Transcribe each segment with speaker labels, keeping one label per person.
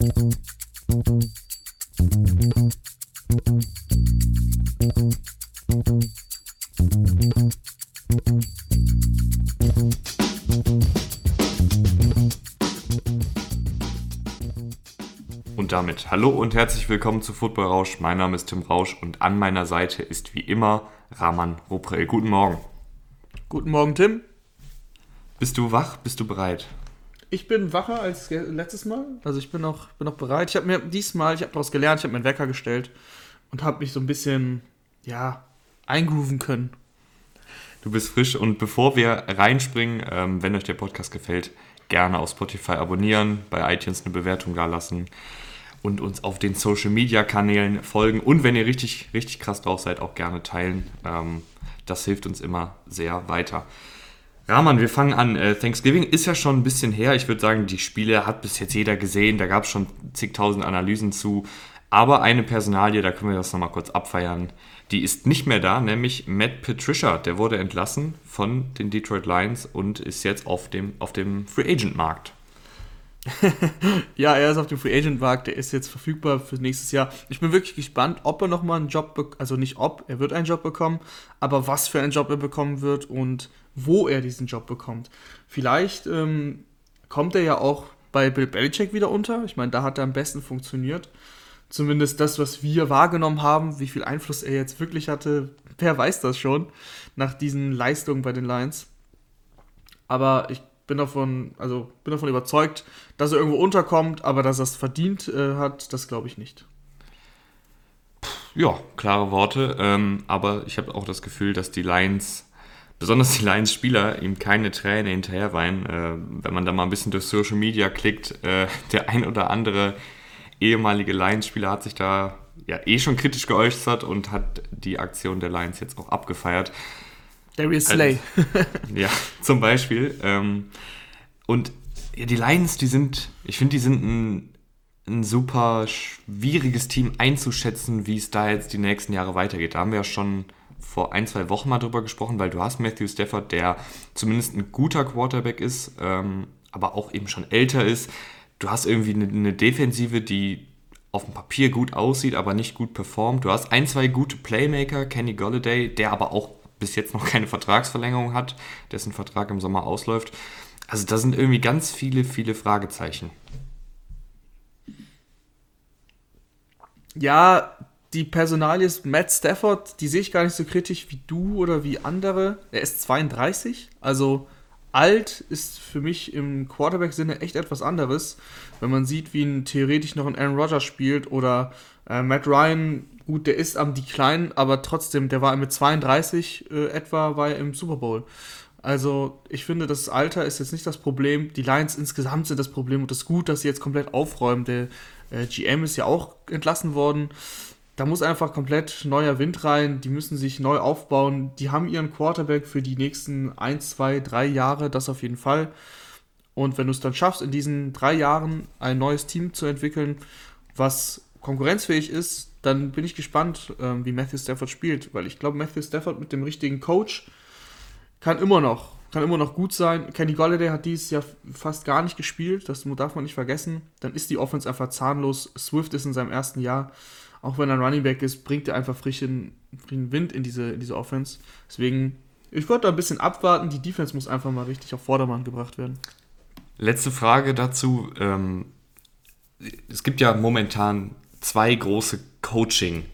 Speaker 1: Und damit hallo und herzlich willkommen zu Football Rausch. Mein Name ist Tim Rausch und an meiner Seite ist wie immer Raman Ruprell. Guten Morgen.
Speaker 2: Guten Morgen, Tim.
Speaker 1: Bist du wach? Bist du bereit?
Speaker 2: Ich bin wacher als letztes Mal. Also ich bin noch, bin noch bereit. Ich habe mir diesmal, ich habe daraus gelernt, ich habe meinen Wecker gestellt und habe mich so ein bisschen, ja, eingrooven können.
Speaker 1: Du bist frisch und bevor wir reinspringen, ähm, wenn euch der Podcast gefällt, gerne auf Spotify abonnieren, bei iTunes eine Bewertung da lassen und uns auf den Social Media Kanälen folgen und wenn ihr richtig, richtig krass drauf seid, auch gerne teilen. Ähm, das hilft uns immer sehr weiter. Rahman, wir fangen an. Äh, Thanksgiving ist ja schon ein bisschen her. Ich würde sagen, die Spiele hat bis jetzt jeder gesehen. Da gab es schon zigtausend Analysen zu. Aber eine Personalie, da können wir das nochmal kurz abfeiern, die ist nicht mehr da, nämlich Matt Patricia. Der wurde entlassen von den Detroit Lions und ist jetzt auf dem, auf dem Free Agent Markt.
Speaker 2: ja, er ist auf dem Free Agent Markt, der ist jetzt verfügbar für nächstes Jahr. Ich bin wirklich gespannt, ob er nochmal einen Job bekommt, also nicht ob, er wird einen Job bekommen, aber was für einen Job er bekommen wird und wo er diesen Job bekommt. Vielleicht ähm, kommt er ja auch bei Bill Belichick wieder unter. Ich meine, da hat er am besten funktioniert. Zumindest das, was wir wahrgenommen haben, wie viel Einfluss er jetzt wirklich hatte, wer weiß das schon, nach diesen Leistungen bei den Lions. Aber ich bin davon, also bin davon überzeugt, dass er irgendwo unterkommt, aber dass er es verdient äh, hat, das glaube ich nicht.
Speaker 1: Ja, klare Worte. Ähm, aber ich habe auch das Gefühl, dass die Lions, besonders die Lions-Spieler, ihm keine Tränen hinterher weinen. Äh, wenn man da mal ein bisschen durch Social Media klickt, äh, der ein oder andere ehemalige Lions-Spieler hat sich da ja eh schon kritisch geäußert und hat die Aktion der Lions jetzt auch abgefeiert.
Speaker 2: Darius Slay.
Speaker 1: Also, ja, zum Beispiel. Ähm, und ja, die Lions, die sind, ich finde, die sind ein, ein super schwieriges Team einzuschätzen, wie es da jetzt die nächsten Jahre weitergeht. Da haben wir ja schon vor ein, zwei Wochen mal drüber gesprochen, weil du hast Matthew Stafford, der zumindest ein guter Quarterback ist, ähm, aber auch eben schon älter ist. Du hast irgendwie eine, eine Defensive, die auf dem Papier gut aussieht, aber nicht gut performt. Du hast ein, zwei gute Playmaker, Kenny Golladay, der aber auch bis jetzt noch keine Vertragsverlängerung hat, dessen Vertrag im Sommer ausläuft. Also da sind irgendwie ganz viele, viele Fragezeichen.
Speaker 2: Ja, die Personalie ist Matt Stafford, die sehe ich gar nicht so kritisch wie du oder wie andere. Er ist 32, also alt ist für mich im Quarterback-Sinne echt etwas anderes. Wenn man sieht, wie ein theoretisch noch ein Aaron Rodgers spielt oder äh, Matt Ryan, gut, der ist am Decline, aber trotzdem, der war mit 32 äh, etwa, war im Super Bowl. Also ich finde, das Alter ist jetzt nicht das Problem. Die Lions insgesamt sind das Problem und es ist gut, dass sie jetzt komplett aufräumen. Der äh, GM ist ja auch entlassen worden. Da muss einfach komplett neuer Wind rein. Die müssen sich neu aufbauen. Die haben ihren Quarterback für die nächsten 1, 2, 3 Jahre, das auf jeden Fall. Und wenn du es dann schaffst, in diesen drei Jahren ein neues Team zu entwickeln, was konkurrenzfähig ist, dann bin ich gespannt, ähm, wie Matthew Stafford spielt. Weil ich glaube, Matthew Stafford mit dem richtigen Coach kann immer noch, kann immer noch gut sein. Kenny Golladay hat dieses Jahr fast gar nicht gespielt, das darf man nicht vergessen. Dann ist die Offense einfach zahnlos. Swift ist in seinem ersten Jahr auch wenn er ein Running Back ist, bringt er einfach frischen, frischen Wind in diese, in diese Offense. Deswegen, ich würde da ein bisschen abwarten. Die Defense muss einfach mal richtig auf Vordermann gebracht werden.
Speaker 1: Letzte Frage dazu. Ähm, es gibt ja momentan zwei große Coaching-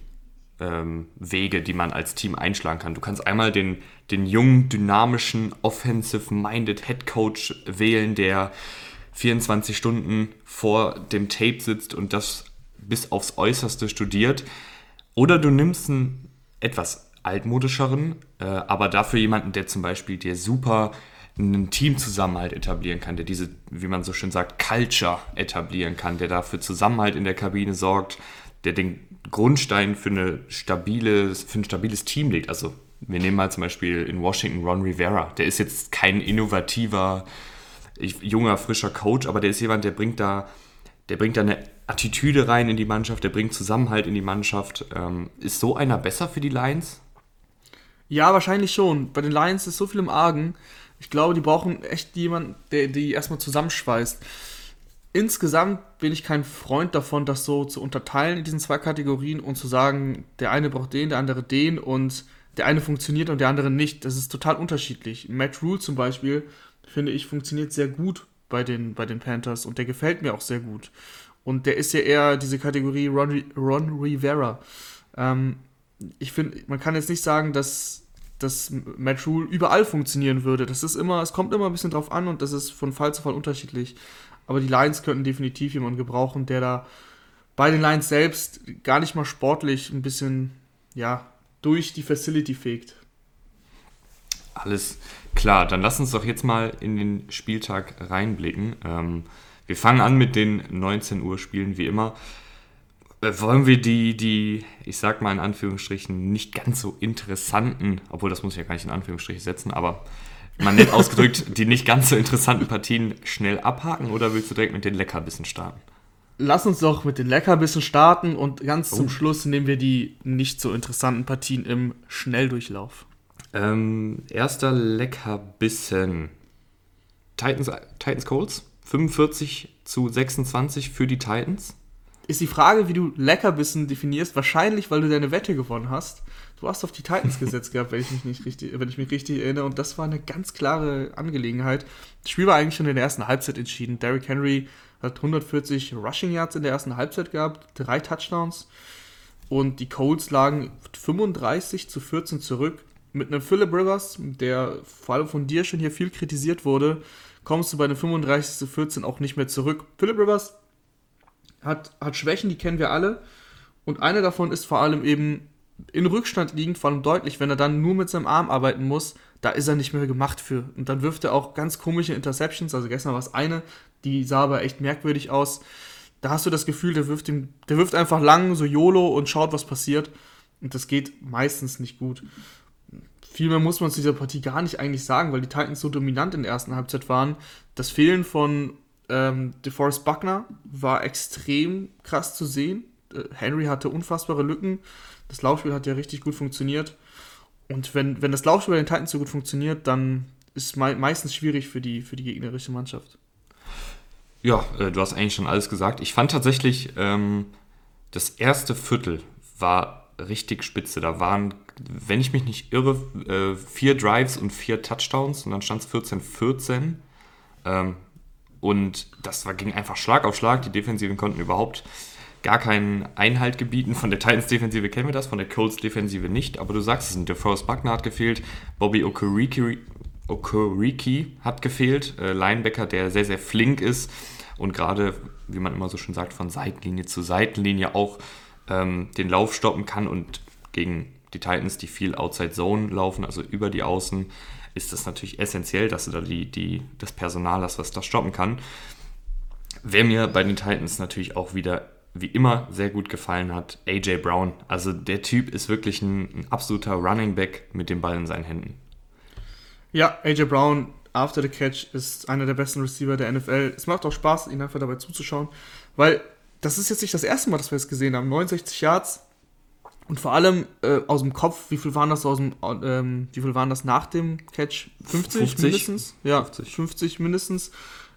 Speaker 1: ähm, Wege, die man als Team einschlagen kann. Du kannst einmal den, den jungen, dynamischen, offensive-minded Head Coach wählen, der 24 Stunden vor dem Tape sitzt und das bis aufs Äußerste studiert. Oder du nimmst einen etwas altmodischeren, äh, aber dafür jemanden, der zum Beispiel dir super einen Teamzusammenhalt etablieren kann, der diese, wie man so schön sagt, Culture etablieren kann, der dafür Zusammenhalt in der Kabine sorgt, der den Grundstein für, eine stabile, für ein stabiles Team legt. Also wir nehmen mal zum Beispiel in Washington Ron Rivera. Der ist jetzt kein innovativer, junger, frischer Coach, aber der ist jemand, der bringt da, der bringt da eine Attitüde rein in die Mannschaft, der bringt Zusammenhalt in die Mannschaft. Ähm, ist so einer besser für die Lions?
Speaker 2: Ja, wahrscheinlich schon. Bei den Lions ist so viel im Argen. Ich glaube, die brauchen echt jemanden, der die erstmal zusammenschweißt. insgesamt bin ich kein Freund davon, das so zu unterteilen in diesen zwei Kategorien und zu sagen, der eine braucht den, der andere den und der eine funktioniert und der andere nicht. Das ist total unterschiedlich. Matt Rule zum Beispiel, finde ich, funktioniert sehr gut bei den, bei den Panthers und der gefällt mir auch sehr gut. Und der ist ja eher diese Kategorie Ron, Ron Rivera. Ähm, ich finde, man kann jetzt nicht sagen, dass, dass Matt Rule überall funktionieren würde. Das ist immer, es kommt immer ein bisschen drauf an und das ist von Fall zu Fall unterschiedlich. Aber die Lions könnten definitiv jemanden gebrauchen, der da bei den Lions selbst gar nicht mal sportlich ein bisschen, ja, durch die Facility fegt.
Speaker 1: Alles klar, dann lass uns doch jetzt mal in den Spieltag reinblicken. Ähm, wir fangen an mit den 19 Uhr Spielen wie immer. Äh, wollen wir die, die, ich sag mal in Anführungsstrichen, nicht ganz so interessanten, obwohl das muss ich ja gar nicht in Anführungsstriche setzen, aber man nett ausgedrückt, die nicht ganz so interessanten Partien schnell abhaken oder willst du direkt mit den Leckerbissen starten?
Speaker 2: Lass uns doch mit den Leckerbissen starten und ganz oh. zum Schluss nehmen wir die nicht so interessanten Partien im Schnelldurchlauf.
Speaker 1: Ähm, erster Leckerbissen. Titans, Titans Colts, 45 zu 26 für die Titans.
Speaker 2: Ist die Frage, wie du Leckerbissen definierst, wahrscheinlich, weil du deine Wette gewonnen hast. Du hast auf die Titans gesetzt gehabt, wenn ich mich nicht richtig, wenn ich mich richtig erinnere, und das war eine ganz klare Angelegenheit. Das Spiel war eigentlich schon in der ersten Halbzeit entschieden. Derrick Henry hat 140 Rushing Yards in der ersten Halbzeit gehabt, drei Touchdowns. Und die Colts lagen 35 zu 14 zurück. Mit einem Philip Rivers, der vor allem von dir schon hier viel kritisiert wurde, kommst du bei einem 35 zu 14 auch nicht mehr zurück. Philip Rivers hat, hat Schwächen, die kennen wir alle. Und eine davon ist vor allem eben in Rückstand liegend, vor allem deutlich, wenn er dann nur mit seinem Arm arbeiten muss, da ist er nicht mehr gemacht für. Und dann wirft er auch ganz komische Interceptions. Also gestern war es eine, die sah aber echt merkwürdig aus. Da hast du das Gefühl, der wirft, ihm, der wirft einfach lang, so YOLO und schaut, was passiert. Und das geht meistens nicht gut. Viel mehr muss man zu dieser Partie gar nicht eigentlich sagen, weil die Titans so dominant in der ersten Halbzeit waren. Das Fehlen von ähm, DeForest Buckner war extrem krass zu sehen. Äh, Henry hatte unfassbare Lücken. Das Laufspiel hat ja richtig gut funktioniert. Und wenn, wenn das Laufspiel bei den Titans so gut funktioniert, dann ist es meistens schwierig für die, für die gegnerische Mannschaft.
Speaker 1: Ja, äh, du hast eigentlich schon alles gesagt. Ich fand tatsächlich, ähm, das erste Viertel war richtig spitze. Da waren, wenn ich mich nicht irre, äh, vier Drives und vier Touchdowns und dann stand es 14-14. Ähm, und das ging einfach Schlag auf Schlag. Die Defensiven konnten überhaupt gar keinen Einhalt gebieten. Von der Titans-Defensive kennen wir das, von der Colts-Defensive nicht. Aber du sagst es, DeForest Buckner hat gefehlt, Bobby Okoriki, Okoriki hat gefehlt, äh, Linebacker, der sehr, sehr flink ist und gerade, wie man immer so schön sagt, von Seitenlinie zu Seitenlinie auch ähm, den Lauf stoppen kann und gegen die Titans, die viel Outside Zone laufen, also über die Außen, ist das natürlich essentiell, dass du da die, die, das Personal hast, was das stoppen kann. Wer mir bei den Titans natürlich auch wieder wie immer sehr gut gefallen hat, AJ Brown. Also der Typ ist wirklich ein, ein absoluter Running Back mit dem Ball in seinen Händen.
Speaker 2: Ja, AJ Brown after the catch ist einer der besten Receiver der NFL. Es macht auch Spaß, ihn einfach dabei zuzuschauen, weil das ist jetzt nicht das erste Mal, dass wir es gesehen haben. 69 Yards und vor allem äh, aus dem Kopf, wie viel waren das aus dem, ähm, wie viel waren das nach dem Catch? 50, 50 mindestens? Ja, 50, 50 mindestens.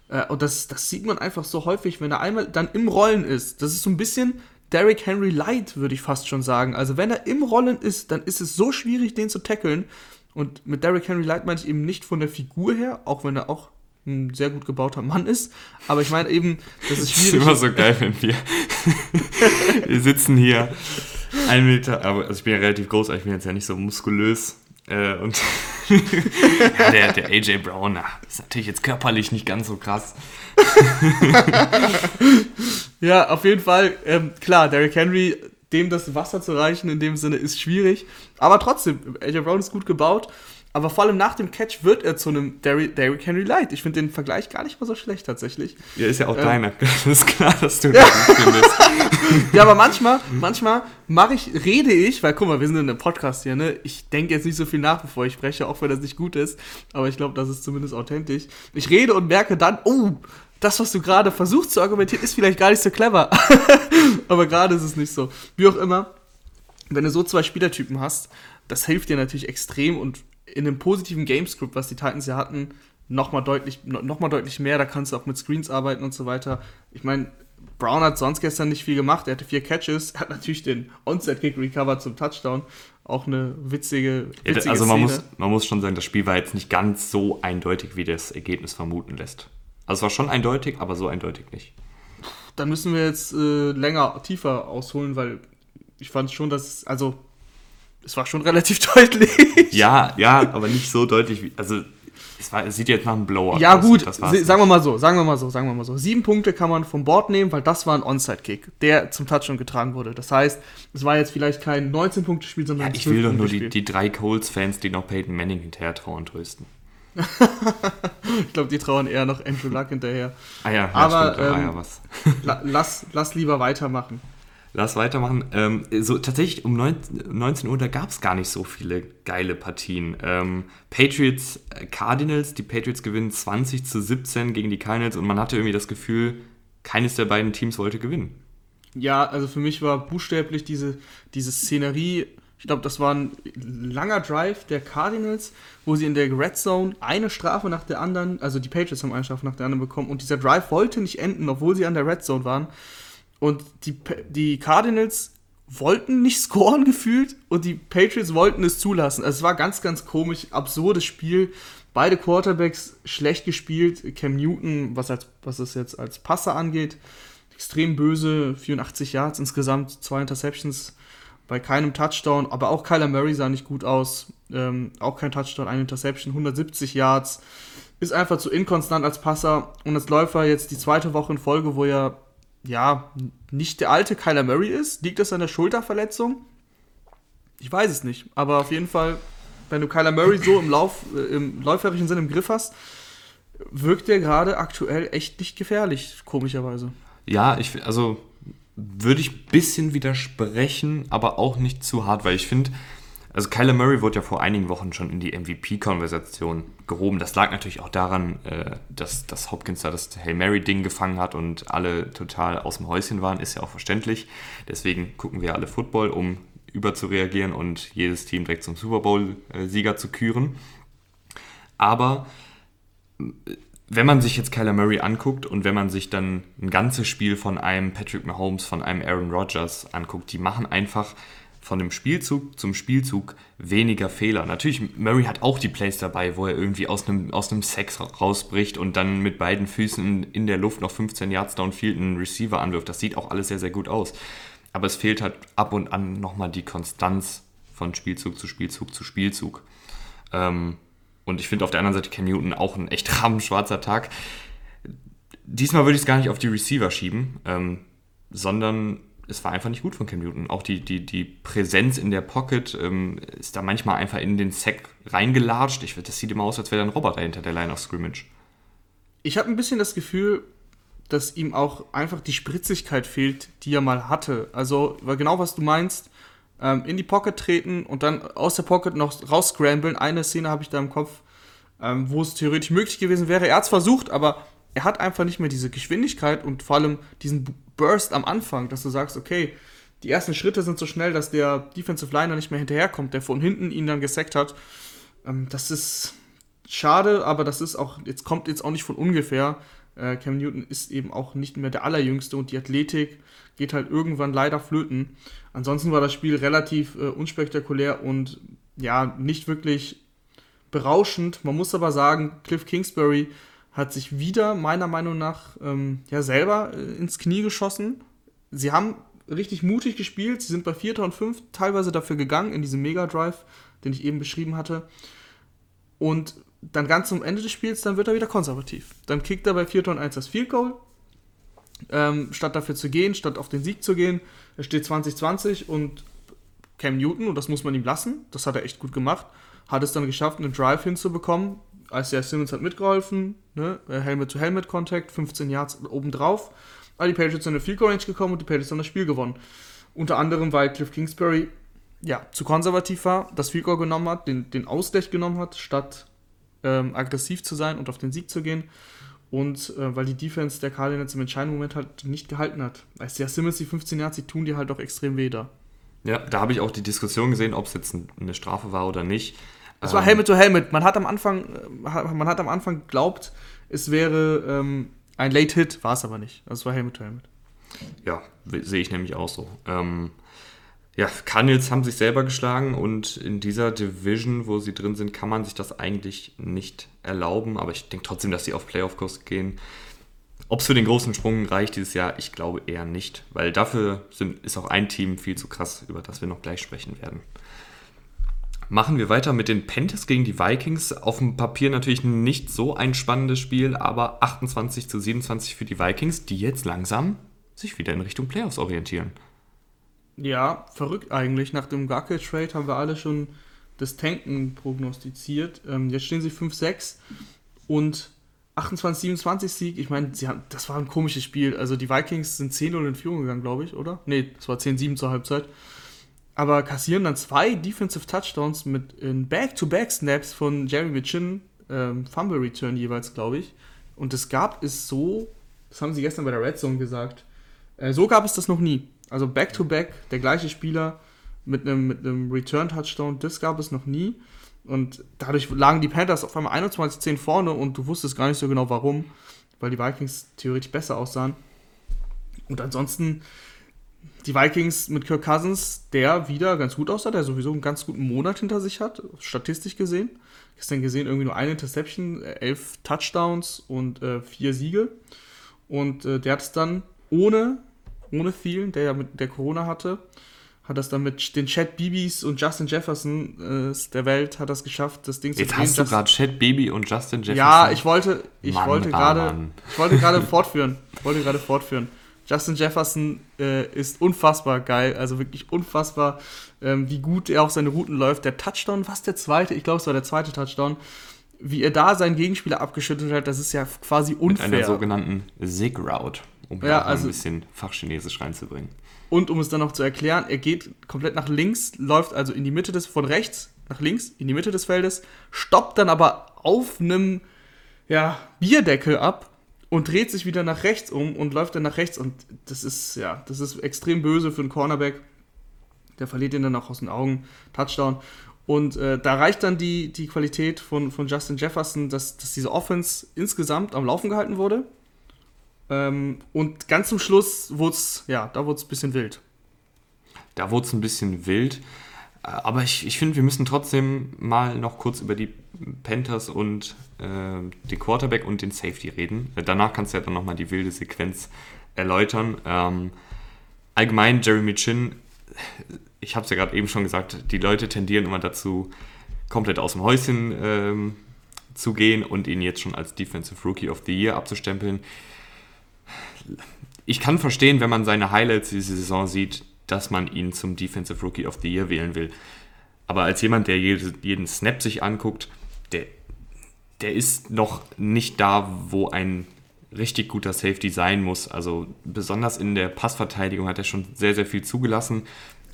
Speaker 2: Äh, und das, das sieht man einfach so häufig, wenn er einmal dann im Rollen ist. Das ist so ein bisschen Derrick Henry Light, würde ich fast schon sagen. Also wenn er im Rollen ist, dann ist es so schwierig, den zu tackeln. Und mit Derrick Henry Light meine ich eben nicht von der Figur her, auch wenn er auch ein sehr gut gebauter Mann ist. Aber ich meine eben, das ist schwierig.
Speaker 1: Das ist immer so geil, wenn wir, wir sitzen hier ein Meter, aber also ich bin ja relativ groß, aber ich bin jetzt ja nicht so muskulös. Äh, und ja, der, der AJ Brown, na, ist natürlich jetzt körperlich nicht ganz so krass.
Speaker 2: ja, auf jeden Fall, ähm, klar, Derrick Henry, dem das Wasser zu reichen in dem Sinne ist schwierig. Aber trotzdem, AJ Brown ist gut gebaut. Aber vor allem nach dem Catch wird er zu einem Derrick Henry Light. Ich finde den Vergleich gar nicht mal so schlecht tatsächlich.
Speaker 1: Ja, ist ja auch ähm, deiner. Das ist klar, dass du das findest.
Speaker 2: ja, aber manchmal, manchmal mache ich, rede ich, weil guck mal, wir sind in einem Podcast hier, ne? Ich denke jetzt nicht so viel nach, bevor ich spreche, auch wenn das nicht gut ist. Aber ich glaube, das ist zumindest authentisch. Ich rede und merke dann, oh, das, was du gerade versuchst zu argumentieren, ist vielleicht gar nicht so clever. aber gerade ist es nicht so. Wie auch immer, wenn du so zwei Spielertypen hast, das hilft dir natürlich extrem und in dem positiven Gamescript, was die Titans ja hatten, nochmal deutlich, noch mal deutlich mehr. Da kannst du auch mit Screens arbeiten und so weiter. Ich meine, Brown hat sonst gestern nicht viel gemacht. Er hatte vier Catches. Er hat natürlich den Onside-Kick recovered zum Touchdown. Auch eine witzige,
Speaker 1: witzige ja, Also man muss, man muss schon sagen, das Spiel war jetzt nicht ganz so eindeutig, wie das Ergebnis vermuten lässt. Also es war schon eindeutig, aber so eindeutig nicht.
Speaker 2: Dann müssen wir jetzt äh, länger, tiefer ausholen, weil ich fand schon, dass, also es war schon relativ deutlich.
Speaker 1: Ja, ja, aber nicht so deutlich wie, also es, war, es sieht jetzt nach einem Blower
Speaker 2: ja, aus. Ja gut, sagen wir mal so, sagen wir mal so, sagen wir mal so. Sieben Punkte kann man vom Board nehmen, weil das war ein Onside-Kick, der zum Touchdown getragen wurde. Das heißt, es war jetzt vielleicht kein 19-Punkte-Spiel, sondern
Speaker 1: ja, ein Ich will doch nur die, die drei Colts-Fans, die noch Peyton Manning hinterher trauen, trösten.
Speaker 2: ich glaube, die trauen eher noch Andrew Luck hinterher.
Speaker 1: Ah ja,
Speaker 2: aber stimmt, ähm, ah ja, was. lass, lass lieber weitermachen.
Speaker 1: Lass weitermachen. Ähm, so, tatsächlich um 19, 19 Uhr, da gab es gar nicht so viele geile Partien. Ähm, Patriots äh, Cardinals, die Patriots gewinnen 20 zu 17 gegen die Cardinals und man hatte irgendwie das Gefühl, keines der beiden Teams wollte gewinnen.
Speaker 2: Ja, also für mich war buchstäblich diese, diese Szenerie, ich glaube, das war ein langer Drive der Cardinals, wo sie in der Red Zone eine Strafe nach der anderen, also die Patriots haben eine Strafe nach der anderen bekommen und dieser Drive wollte nicht enden, obwohl sie an der Red Zone waren. Und die, die Cardinals wollten nicht scoren gefühlt und die Patriots wollten es zulassen. Also es war ganz, ganz komisch, absurdes Spiel. Beide Quarterbacks schlecht gespielt. Cam Newton, was, als, was es jetzt als Passer angeht, extrem böse, 84 Yards insgesamt, zwei Interceptions bei keinem Touchdown, aber auch Kyler Murray sah nicht gut aus. Ähm, auch kein Touchdown, eine Interception, 170 Yards. Ist einfach zu inkonstant als Passer und als Läufer jetzt die zweite Woche in Folge, wo er ja, nicht der alte Kyler Murray ist? Liegt das an der Schulterverletzung? Ich weiß es nicht. Aber auf jeden Fall, wenn du Kyler Murray so im Lauf, äh, im läuferischen Sinn im Griff hast, wirkt der gerade aktuell echt nicht gefährlich, komischerweise.
Speaker 1: Ja, ich, also würde ich ein bisschen widersprechen, aber auch nicht zu hart, weil ich finde, also Kyler Murray wurde ja vor einigen Wochen schon in die MVP-Konversation gehoben. Das lag natürlich auch daran, äh, dass, dass Hopkins da das Hail Mary-Ding gefangen hat und alle total aus dem Häuschen waren, ist ja auch verständlich. Deswegen gucken wir alle Football, um überzureagieren und jedes Team direkt zum Super Bowl-Sieger zu küren. Aber äh, wenn man sich jetzt Kyler Murray anguckt und wenn man sich dann ein ganzes Spiel von einem Patrick Mahomes, von einem Aaron Rodgers anguckt, die machen einfach von dem Spielzug zum Spielzug weniger Fehler. Natürlich, Murray hat auch die Plays dabei, wo er irgendwie aus einem, aus einem Sex rausbricht und dann mit beiden Füßen in der Luft noch 15 Yards downfield einen Receiver anwirft. Das sieht auch alles sehr, sehr gut aus. Aber es fehlt halt ab und an nochmal die Konstanz von Spielzug zu Spielzug zu Spielzug. Ähm, und ich finde auf der anderen Seite Ken Newton auch ein echt rabenschwarzer Tag. Diesmal würde ich es gar nicht auf die Receiver schieben, ähm, sondern es war einfach nicht gut von Cam Newton. Auch die, die, die Präsenz in der Pocket ähm, ist da manchmal einfach in den Sack reingelatscht. Ich, das sieht immer aus, als wäre da ein Roboter hinter der Line of Scrimmage.
Speaker 2: Ich habe ein bisschen das Gefühl, dass ihm auch einfach die Spritzigkeit fehlt, die er mal hatte. Also, genau was du meinst, ähm, in die Pocket treten und dann aus der Pocket noch rausscramblen. Eine Szene habe ich da im Kopf, ähm, wo es theoretisch möglich gewesen wäre. Er hat es versucht, aber er hat einfach nicht mehr diese Geschwindigkeit und vor allem diesen Burst am Anfang, dass du sagst, okay, die ersten Schritte sind so schnell, dass der Defensive Liner nicht mehr hinterherkommt, der von hinten ihn dann gesackt hat. Ähm, das ist schade, aber das ist auch, jetzt kommt jetzt auch nicht von ungefähr. Äh, Cam Newton ist eben auch nicht mehr der Allerjüngste und die Athletik geht halt irgendwann leider flöten. Ansonsten war das Spiel relativ äh, unspektakulär und ja, nicht wirklich berauschend. Man muss aber sagen, Cliff Kingsbury hat sich wieder meiner Meinung nach ähm, ja selber äh, ins Knie geschossen. Sie haben richtig mutig gespielt. Sie sind bei 4. und 5 teilweise dafür gegangen in diesem Mega Drive, den ich eben beschrieben hatte. Und dann ganz zum Ende des Spiels, dann wird er wieder konservativ. Dann kickt er bei 4. und 1 das Field Goal. Ähm, statt dafür zu gehen, statt auf den Sieg zu gehen. Er steht 2020 und Cam Newton, und das muss man ihm lassen, das hat er echt gut gemacht, hat es dann geschafft, einen Drive hinzubekommen, Isaiah Simmons hat mitgeholfen, ne? Helmet-to-Helmet-Contact, 15 Yards obendrauf. Aber die Patriots sind in eine Field Goal Range gekommen und die Patriots haben das Spiel gewonnen. Unter anderem, weil Cliff Kingsbury ja, zu konservativ war, das Field Goal genommen hat, den, den Ausgleich genommen hat, statt ähm, aggressiv zu sein und auf den Sieg zu gehen. Und äh, weil die Defense der Cardinals im entscheidenden Moment halt nicht gehalten hat. Isaiah Simmons, die 15 Yards, die tun dir halt doch extrem weh da.
Speaker 1: Ja, da habe ich auch die Diskussion gesehen, ob es jetzt eine Strafe war oder nicht.
Speaker 2: Es war Helmet to Helmet. Man hat am Anfang, äh, man hat am Anfang geglaubt, es wäre ähm, ein Late Hit, war es aber nicht. Also es war Helmet to Helmet.
Speaker 1: Ja, sehe ich nämlich auch so. Ähm, ja, Cardinals haben sich selber geschlagen und in dieser Division, wo sie drin sind, kann man sich das eigentlich nicht erlauben. Aber ich denke trotzdem, dass sie auf Playoff-Kurs gehen. Ob es für den großen Sprung reicht dieses Jahr, ich glaube eher nicht, weil dafür sind, ist auch ein Team viel zu krass, über das wir noch gleich sprechen werden. Machen wir weiter mit den Panthers gegen die Vikings. Auf dem Papier natürlich nicht so ein spannendes Spiel, aber 28 zu 27 für die Vikings, die jetzt langsam sich wieder in Richtung Playoffs orientieren.
Speaker 2: Ja, verrückt eigentlich. Nach dem Gackel-Trade haben wir alle schon das Tanken prognostiziert. Ähm, jetzt stehen sie 5-6 und 28-27 Sieg. Ich meine, das war ein komisches Spiel. Also die Vikings sind 10-0 in Führung gegangen, glaube ich, oder? Nee, es war 10-7 zur Halbzeit. Aber kassieren dann zwei Defensive Touchdowns mit in Back-to-Back-Snaps von Jeremy Chin, ähm, Fumble Return jeweils, glaube ich. Und es gab es so, das haben sie gestern bei der Red Zone gesagt, äh, so gab es das noch nie. Also Back-to-Back, -back, der gleiche Spieler mit einem, mit einem Return-Touchdown, das gab es noch nie. Und dadurch lagen die Panthers auf einmal 21-10 vorne und du wusstest gar nicht so genau warum, weil die Vikings theoretisch besser aussahen. Und ansonsten die Vikings mit Kirk Cousins, der wieder ganz gut aussah, der sowieso einen ganz guten Monat hinter sich hat, statistisch gesehen. Gestern gesehen irgendwie nur eine Interception, elf Touchdowns und äh, vier Siege. Und äh, der hat es dann ohne, ohne Thielen, der ja mit der Corona hatte, hat das dann mit den Chad Bibis und Justin Jefferson äh, der Welt hat das geschafft, das Ding
Speaker 1: Jetzt zu. Jetzt hast du gerade Chad Bibi und Justin Jefferson.
Speaker 2: Ja, ich wollte, ich Mann, wollte gerade, ich wollte gerade fortführen, ich wollte gerade fortführen. Justin Jefferson äh, ist unfassbar geil, also wirklich unfassbar, ähm, wie gut er auf seine Routen läuft. Der Touchdown, was der zweite? Ich glaube, es war der zweite Touchdown. Wie er da seinen Gegenspieler abgeschüttet hat, das ist ja quasi unfair. Mit
Speaker 1: einer sogenannten Sig-Route, um ja, also, ein bisschen Fachchinesisch reinzubringen.
Speaker 2: Und um es dann noch zu erklären, er geht komplett nach links, läuft also in die Mitte des, von rechts nach links, in die Mitte des Feldes, stoppt dann aber auf einem ja, Bierdeckel ab und dreht sich wieder nach rechts um und läuft dann nach rechts. Und das ist, ja, das ist extrem böse für einen Cornerback. Der verliert ihn dann auch aus den Augen. Touchdown. Und äh, da reicht dann die, die Qualität von, von Justin Jefferson, dass, dass diese Offense insgesamt am Laufen gehalten wurde. Ähm, und ganz zum Schluss wurde es, ja, da wurde es ein bisschen wild.
Speaker 1: Da wurde es ein bisschen wild. Äh, aber ich, ich finde, wir müssen trotzdem mal noch kurz über die Panthers und äh, den Quarterback und den Safety reden. Äh, danach kannst du ja dann nochmal die wilde Sequenz erläutern. Ähm, allgemein, Jeremy Chin, ich habe es ja gerade eben schon gesagt, die Leute tendieren immer dazu, komplett aus dem Häuschen ähm, zu gehen und ihn jetzt schon als Defensive Rookie of the Year abzustempeln ich kann verstehen, wenn man seine Highlights diese Saison sieht, dass man ihn zum Defensive Rookie of the Year wählen will. Aber als jemand, der jeden Snap sich anguckt, der, der ist noch nicht da, wo ein richtig guter Safety sein muss. Also besonders in der Passverteidigung hat er schon sehr, sehr viel zugelassen.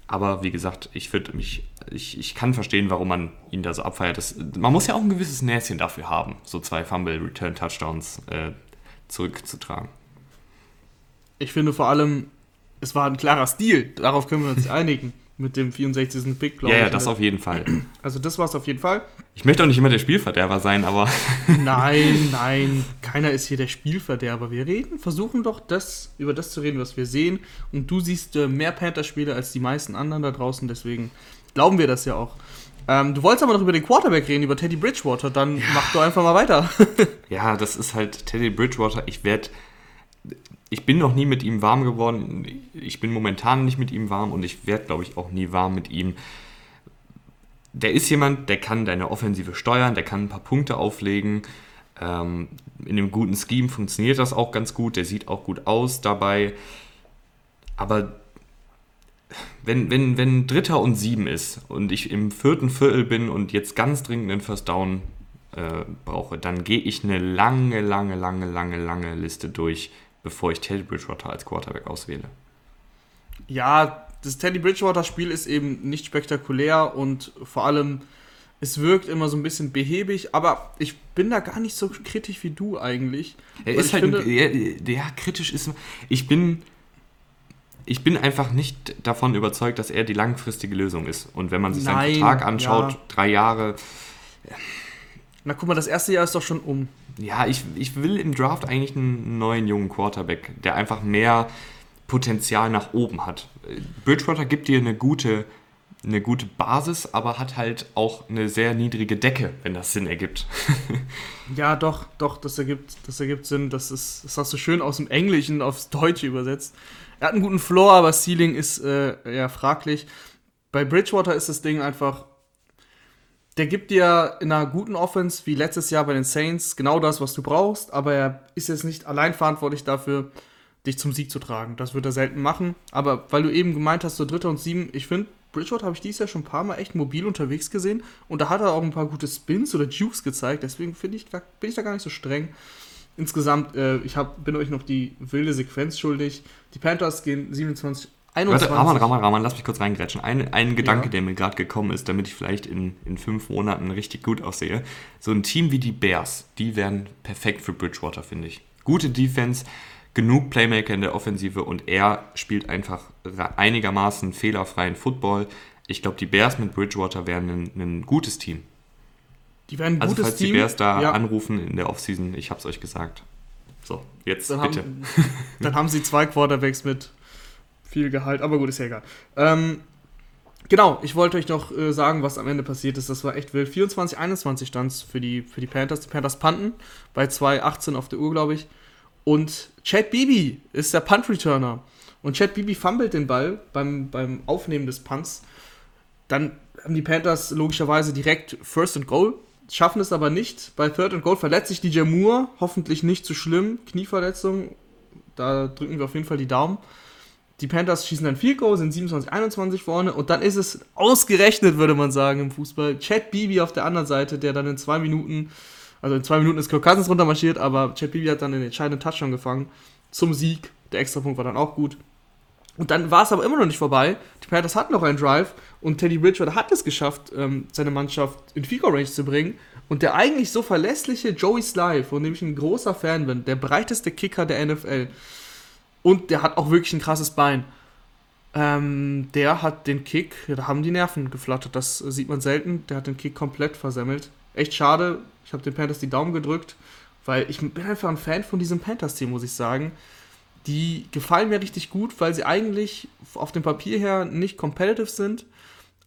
Speaker 1: Aber wie gesagt, ich würde mich, ich, ich kann verstehen, warum man ihn da so abfeiert. Das, man muss ja auch ein gewisses Näschen dafür haben, so zwei Fumble-Return-Touchdowns äh, zurückzutragen
Speaker 2: ich finde vor allem, es war ein klarer Stil. Darauf können wir uns einigen. Mit dem 64. Pick,
Speaker 1: glaube ja, ich. Ja, das auf jeden Fall.
Speaker 2: Also das war es auf jeden Fall.
Speaker 1: Ich möchte auch nicht immer der Spielverderber sein, aber...
Speaker 2: nein, nein, keiner ist hier der Spielverderber. Wir reden, versuchen doch das, über das zu reden, was wir sehen. Und du siehst äh, mehr Panther-Spiele als die meisten anderen da draußen, deswegen glauben wir das ja auch. Ähm, du wolltest aber noch über den Quarterback reden, über Teddy Bridgewater, dann ja. mach du einfach mal weiter.
Speaker 1: ja, das ist halt Teddy Bridgewater. Ich werde ich bin noch nie mit ihm warm geworden. Ich bin momentan nicht mit ihm warm und ich werde, glaube ich, auch nie warm mit ihm. Der ist jemand, der kann deine Offensive steuern, der kann ein paar Punkte auflegen. Ähm, in einem guten Scheme funktioniert das auch ganz gut. Der sieht auch gut aus dabei. Aber wenn, wenn, wenn Dritter und Sieben ist und ich im vierten Viertel bin und jetzt ganz dringend einen First Down äh, brauche, dann gehe ich eine lange, lange, lange, lange, lange Liste durch bevor ich Teddy Bridgewater als Quarterback auswähle.
Speaker 2: Ja, das Teddy Bridgewater-Spiel ist eben nicht spektakulär und vor allem, es wirkt immer so ein bisschen behäbig, aber ich bin da gar nicht so kritisch wie du eigentlich.
Speaker 1: Er ist halt, finde, ja, ja, kritisch ist, ich bin, ich bin einfach nicht davon überzeugt, dass er die langfristige Lösung ist. Und wenn man sich seinen Vertrag anschaut, ja. drei Jahre,
Speaker 2: Na guck mal, das erste Jahr ist doch schon um.
Speaker 1: Ja, ich, ich will im Draft eigentlich einen neuen jungen Quarterback, der einfach mehr Potenzial nach oben hat. Bridgewater gibt dir eine gute eine gute Basis, aber hat halt auch eine sehr niedrige Decke, wenn das Sinn ergibt.
Speaker 2: ja, doch, doch, das ergibt, das ergibt Sinn. Das, ist, das hast du schön aus dem Englischen aufs Deutsche übersetzt. Er hat einen guten Floor, aber Ceiling ist äh, eher fraglich. Bei Bridgewater ist das Ding einfach, der gibt dir in einer guten Offense, wie letztes Jahr bei den Saints, genau das, was du brauchst, aber er ist jetzt nicht allein verantwortlich dafür, dich zum Sieg zu tragen. Das wird er selten machen. Aber weil du eben gemeint hast, so Dritter und Sieben, ich finde, Bridgewater habe ich dieses Jahr schon ein paar Mal echt mobil unterwegs gesehen und da hat er auch ein paar gute Spins oder Jukes gezeigt, deswegen ich, bin ich da gar nicht so streng. Insgesamt, äh, ich hab, bin euch noch die wilde Sequenz schuldig. Die Panthers gehen 27,
Speaker 1: 21. Warte, Raman, Raman, Raman, lass mich kurz reingrätschen. Ein, ein Gedanke, ja. der mir gerade gekommen ist, damit ich vielleicht in, in fünf Monaten richtig gut aussehe. So ein Team wie die Bears, die wären perfekt für Bridgewater, finde ich. Gute Defense, genug Playmaker in der Offensive und er spielt einfach einigermaßen fehlerfreien Football. Ich glaube, die Bears mit Bridgewater wären ein, ein gutes Team.
Speaker 2: Die wären ein
Speaker 1: also,
Speaker 2: gutes
Speaker 1: falls
Speaker 2: Team.
Speaker 1: die Bears da ja. anrufen in der Offseason, ich habe es euch gesagt. So, jetzt
Speaker 2: dann
Speaker 1: bitte.
Speaker 2: Haben, dann haben sie zwei Quarterbacks mit viel Gehalt, aber gut, ist ja egal. Ähm, genau, ich wollte euch noch äh, sagen, was am Ende passiert ist. Das war echt wild. 24-21 stand es für die, für die Panthers. Die Panthers panten bei 2-18 auf der Uhr, glaube ich. Und Chad Beebe ist der Punt-Returner. Und Chad Beebe fummelt den Ball beim, beim Aufnehmen des Punts. Dann haben die Panthers logischerweise direkt First and Goal, schaffen es aber nicht. Bei Third and Goal verletzt sich DJ Moore, hoffentlich nicht zu schlimm. Knieverletzung, da drücken wir auf jeden Fall die Daumen. Die Panthers schießen dann 4 Goal, sind 27-21 vorne und dann ist es ausgerechnet, würde man sagen, im Fußball. Chad Beebe auf der anderen Seite, der dann in zwei Minuten also in zwei Minuten ist Kirk Cousins runtermarschiert, aber Chad Beebe hat dann den entscheidenden Touchdown gefangen zum Sieg. Der Extrapunkt war dann auch gut. Und dann war es aber immer noch nicht vorbei. Die Panthers hatten noch einen Drive und Teddy Bridgewater hat es geschafft, ähm, seine Mannschaft in Figo Range zu bringen. Und der eigentlich so verlässliche Joey Sly, von dem ich ein großer Fan bin, der breiteste Kicker der NFL, und der hat auch wirklich ein krasses Bein. Ähm, der hat den Kick, ja, da haben die Nerven geflattert. Das sieht man selten. Der hat den Kick komplett versemmelt. Echt schade. Ich habe den Panthers die Daumen gedrückt, weil ich bin einfach ein Fan von diesem Panthers-Team, muss ich sagen. Die gefallen mir richtig gut, weil sie eigentlich auf dem Papier her nicht competitive sind,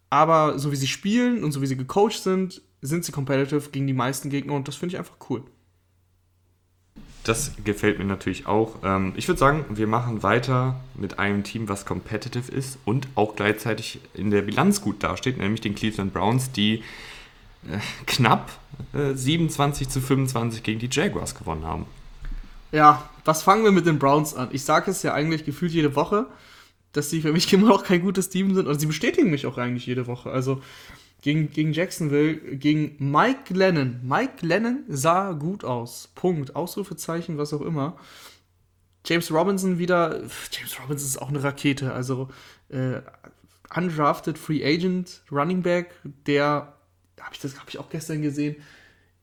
Speaker 2: aber so wie sie spielen und so wie sie gecoacht sind, sind sie competitive gegen die meisten Gegner und das finde ich einfach cool.
Speaker 1: Das gefällt mir natürlich auch. Ähm, ich würde sagen, wir machen weiter mit einem Team, was competitive ist und auch gleichzeitig in der Bilanz gut dasteht, nämlich den Cleveland Browns, die äh, knapp äh, 27 zu 25 gegen die Jaguars gewonnen haben.
Speaker 2: Ja, was fangen wir mit den Browns an? Ich sage es ja eigentlich gefühlt jede Woche, dass sie für mich immer noch kein gutes Team sind. Und sie bestätigen mich auch eigentlich jede Woche. Also gegen, gegen Jacksonville, gegen Mike Lennon. Mike Lennon sah gut aus. Punkt. Ausrufezeichen, was auch immer. James Robinson wieder. James Robinson ist auch eine Rakete. Also äh, undrafted Free Agent Running Back, der habe ich das habe ich auch gestern gesehen.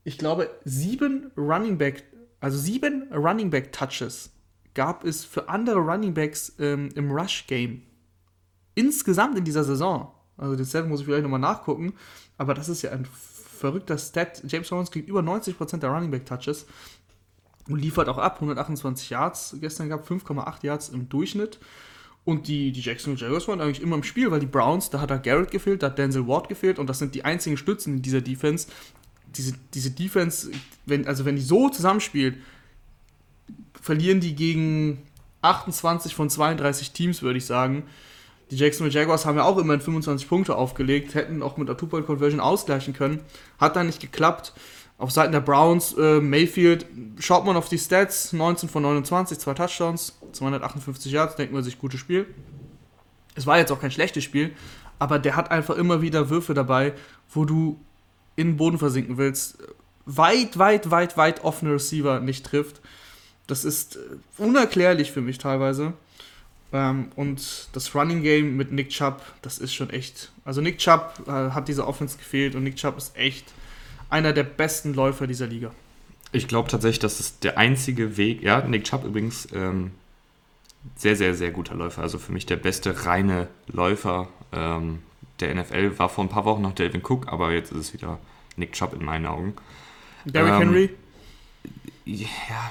Speaker 2: Ich glaube, sieben Running Back, also sieben Running Back Touches gab es für andere Running Backs ähm, im Rush Game. Insgesamt in dieser Saison. Also den Stat muss ich vielleicht nochmal nachgucken. Aber das ist ja ein verrückter Stat. James Robinson kriegt über 90% der Running Back Touches und liefert auch ab. 128 Yards gestern gab, 5,8 Yards im Durchschnitt. Und die, die Jacksonville Jaguars waren eigentlich immer im Spiel, weil die Browns, da hat da Garrett gefehlt, da hat Denzel Ward gefehlt und das sind die einzigen Stützen in dieser Defense. Diese, diese Defense, wenn, also wenn die so zusammenspielt, verlieren die gegen 28 von 32 Teams, würde ich sagen. Die Jacksonville Jaguars haben ja auch immerhin 25 Punkte aufgelegt, hätten auch mit der Two-Point-Conversion ausgleichen können. Hat dann nicht geklappt. Auf Seiten der Browns, äh, Mayfield, schaut man auf die Stats, 19 von 29, zwei Touchdowns, 258 Yards, denkt man sich, gutes Spiel. Es war jetzt auch kein schlechtes Spiel, aber der hat einfach immer wieder Würfe dabei, wo du in den Boden versinken willst. Weit, weit, weit, weit offene Receiver nicht trifft. Das ist äh, unerklärlich für mich teilweise. Ähm, und das Running Game mit Nick Chubb, das ist schon echt. Also Nick Chubb äh, hat diese Offense gefehlt und Nick Chubb ist echt einer der besten Läufer dieser Liga.
Speaker 1: Ich glaube tatsächlich, dass es der einzige Weg, ja, Nick Chubb übrigens, ähm, sehr, sehr, sehr guter Läufer. Also für mich der beste reine Läufer ähm, der NFL. War vor ein paar Wochen noch Delvin Cook, aber jetzt ist es wieder Nick Chubb in meinen Augen.
Speaker 2: Derrick ähm, Henry?
Speaker 1: Ja,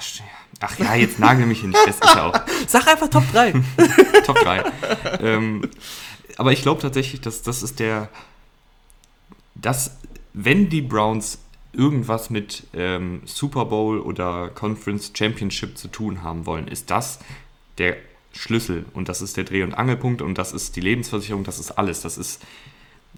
Speaker 1: ach ja, jetzt nagel mich hin. Das ist ja auch.
Speaker 2: Sag einfach Top 3.
Speaker 1: Top 3. ähm, aber ich glaube tatsächlich, dass das ist der. Dass, wenn die Browns irgendwas mit ähm, Super Bowl oder Conference Championship zu tun haben wollen, ist das der Schlüssel und das ist der Dreh- und Angelpunkt und das ist die Lebensversicherung, das ist alles. Das ist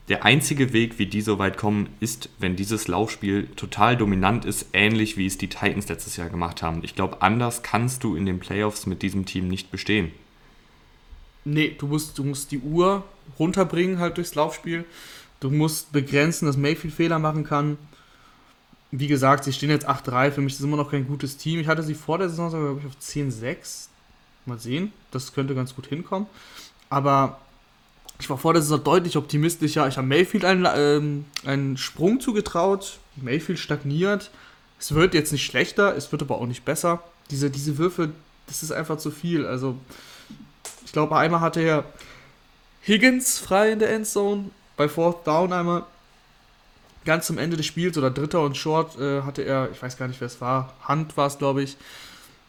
Speaker 1: der einzige Weg, wie die so weit kommen, ist, wenn dieses Laufspiel total dominant ist, ähnlich wie es die Titans letztes Jahr gemacht haben. Ich glaube, anders kannst du in den Playoffs mit diesem Team nicht bestehen.
Speaker 2: Nee, du musst, du musst die Uhr runterbringen halt durchs Laufspiel. Du musst begrenzen, dass Mayfield Fehler machen kann. Wie gesagt, sie stehen jetzt 8-3. Für mich ist immer noch kein gutes Team. Ich hatte sie vor der Saison glaube ich, auf 10-6. Mal sehen. Das könnte ganz gut hinkommen. Aber ich war vor der Saison deutlich optimistischer. Ich habe Mayfield einen, ähm, einen Sprung zugetraut. Mayfield stagniert. Es wird jetzt nicht schlechter, es wird aber auch nicht besser. Diese, diese Würfe, das ist einfach zu viel. Also, ich glaube, einmal hatte er Higgins frei in der Endzone. Bei Fourth Down einmal ganz zum Ende des Spiels oder dritter und Short äh, hatte er, ich weiß gar nicht, wer es war, Hand war es, glaube ich,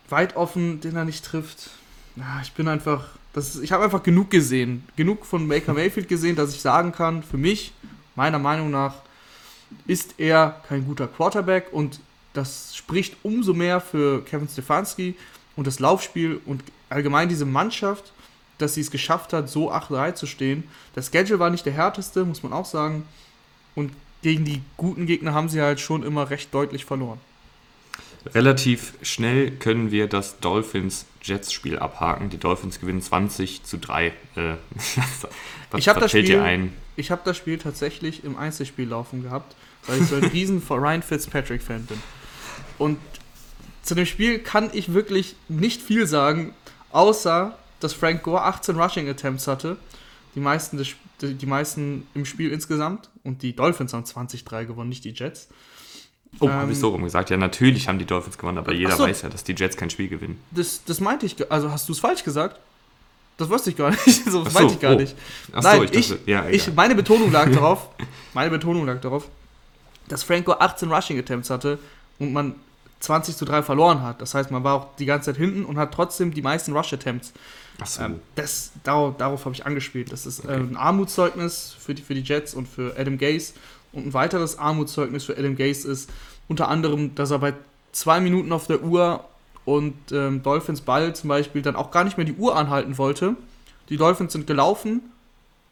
Speaker 2: weit offen, den er nicht trifft. Ja, ich bin einfach, das ist, ich habe einfach genug gesehen, genug von Baker Mayfield gesehen, dass ich sagen kann, für mich, meiner Meinung nach, ist er kein guter Quarterback und das spricht umso mehr für Kevin Stefanski und das Laufspiel und allgemein diese Mannschaft, dass sie es geschafft hat, so 8-3 zu stehen. Das Schedule war nicht der härteste, muss man auch sagen. Und gegen die guten Gegner haben sie halt schon immer recht deutlich verloren.
Speaker 1: Relativ schnell können wir das Dolphins-Jets-Spiel abhaken. Die Dolphins gewinnen 20 zu 3. Äh,
Speaker 2: was, ich habe das, Spiel, hab das Spiel tatsächlich im Einzelspiel laufen gehabt, weil ich so ein riesen Ryan Fitzpatrick-Fan bin. Und zu dem Spiel kann ich wirklich nicht viel sagen, außer dass Frank Gore 18 Rushing Attempts hatte. Die meisten, des, die meisten im Spiel insgesamt. Und die Dolphins haben 20-3 gewonnen, nicht die Jets.
Speaker 1: Oh, ähm, habe ich so rum gesagt. Ja, natürlich haben die Dolphins gewonnen, aber jeder so, weiß ja, dass die Jets kein Spiel gewinnen.
Speaker 2: Das, das meinte ich, also hast du es falsch gesagt? Das wusste ich gar nicht. so, das so, meinte ich gar oh. nicht. Ach Nein, so, ich, dachte, ja, ich, meine Betonung lag darauf, meine Betonung lag darauf, dass Franco 18 Rushing Attempts hatte und man 20 zu 3 verloren hat. Das heißt, man war auch die ganze Zeit hinten und hat trotzdem die meisten Rush Attempts. Ach so. Ähm, das, darauf, darauf habe ich angespielt. Das ist okay. äh, ein Armutszeugnis für die, für die Jets und für Adam Gase. Und ein weiteres Armutszeugnis für Adam Gase ist unter anderem, dass er bei zwei Minuten auf der Uhr und ähm, Dolphins Ball zum Beispiel dann auch gar nicht mehr die Uhr anhalten wollte. Die Dolphins sind gelaufen,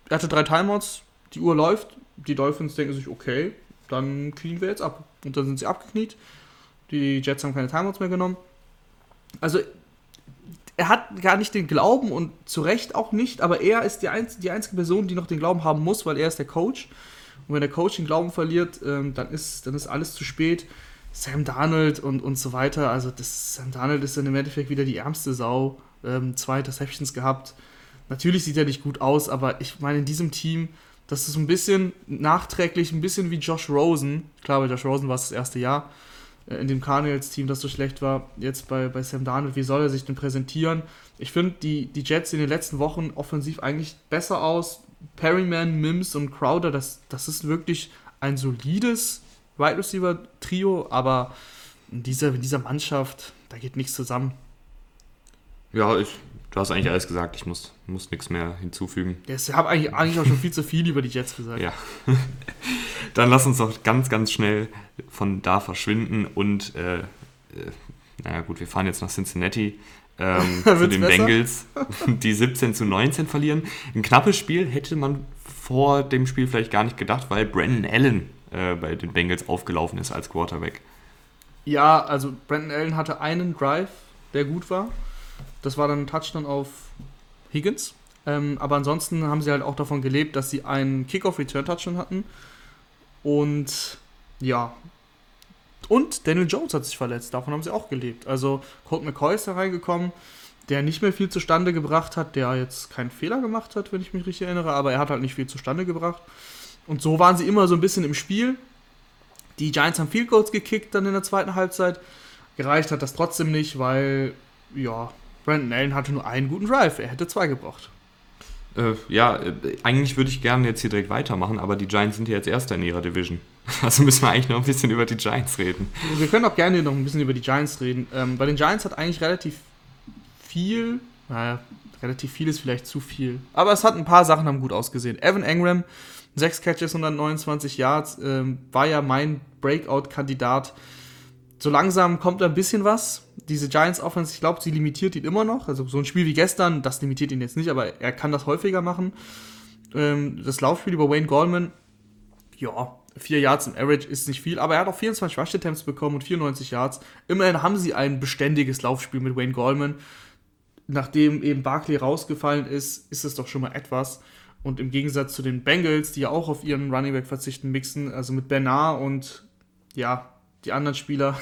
Speaker 2: er hatte drei Timeouts, die Uhr läuft, die Dolphins denken sich, okay, dann knien wir jetzt ab. Und dann sind sie abgekniet. Die Jets haben keine Timeouts mehr genommen. Also, er hat gar nicht den Glauben und zu Recht auch nicht, aber er ist die, einz die einzige Person, die noch den Glauben haben muss, weil er ist der Coach. Und wenn der Coach den Glauben verliert, ähm, dann, ist, dann ist alles zu spät. Sam Darnold und, und so weiter. Also das, Sam Darnold ist dann im Endeffekt wieder die ärmste Sau. Ähm, zwei Interceptions gehabt. Natürlich sieht er nicht gut aus, aber ich meine, in diesem Team, das ist ein bisschen nachträglich, ein bisschen wie Josh Rosen. Klar, bei Josh Rosen war es das erste Jahr in dem Cardinals-Team, das so schlecht war. Jetzt bei, bei Sam Darnold, wie soll er sich denn präsentieren? Ich finde, die, die Jets in den letzten Wochen offensiv eigentlich besser aus. Perryman, Mims und Crowder, das, das ist wirklich ein solides Wide Receiver Trio, aber in dieser, in dieser Mannschaft, da geht nichts zusammen.
Speaker 1: Ja, ich, du hast eigentlich alles gesagt, ich muss, muss nichts mehr hinzufügen.
Speaker 2: ich habe eigentlich, eigentlich auch schon viel zu viel über die Jets gesagt.
Speaker 1: Ja. Dann lass uns doch ganz, ganz schnell von da verschwinden und, äh, äh, naja, gut, wir fahren jetzt nach Cincinnati ähm, zu den besser? Bengals, die 17 zu 19 verlieren. Ein knappes Spiel hätte man vor dem Spiel vielleicht gar nicht gedacht, weil Brandon Allen äh, bei den Bengals aufgelaufen ist als Quarterback.
Speaker 2: Ja, also Brandon Allen hatte einen Drive, der gut war. Das war dann ein Touchdown auf Higgins. Ähm, aber ansonsten haben sie halt auch davon gelebt, dass sie einen Kickoff-Return-Touchdown hatten. Und ja, und Daniel Jones hat sich verletzt, davon haben sie auch gelebt. Also Colt McCoy ist da reingekommen, der nicht mehr viel zustande gebracht hat, der jetzt keinen Fehler gemacht hat, wenn ich mich richtig erinnere, aber er hat halt nicht viel zustande gebracht. Und so waren sie immer so ein bisschen im Spiel. Die Giants haben Field Goals gekickt dann in der zweiten Halbzeit. Gereicht hat das trotzdem nicht, weil, ja, Brandon Allen hatte nur einen guten Drive. Er hätte zwei gebraucht.
Speaker 1: Äh, ja, äh, eigentlich würde ich gerne jetzt hier direkt weitermachen, aber die Giants sind ja jetzt Erster in ihrer Division. Also müssen wir eigentlich noch ein bisschen über die Giants reden.
Speaker 2: Wir können auch gerne noch ein bisschen über die Giants reden. Ähm, bei den Giants hat eigentlich relativ viel, naja, relativ viel ist vielleicht zu viel, aber es hat ein paar Sachen haben gut ausgesehen. Evan Engram, 6 Catches, 129 Yards, ähm, war ja mein Breakout-Kandidat. So langsam kommt da ein bisschen was. Diese Giants Offense, ich glaube, sie limitiert ihn immer noch. Also so ein Spiel wie gestern, das limitiert ihn jetzt nicht, aber er kann das häufiger machen. Ähm, das Laufspiel über Wayne Goldman, ja, 4 Yards im Average ist nicht viel, aber er hat auch 24 Rush Attempts bekommen und 94 Yards. Immerhin haben sie ein beständiges Laufspiel mit Wayne Goldman. Nachdem eben Barkley rausgefallen ist, ist es doch schon mal etwas. Und im Gegensatz zu den Bengals, die ja auch auf ihren Running Back verzichten, mixen, also mit Bernard und ja, die anderen Spieler,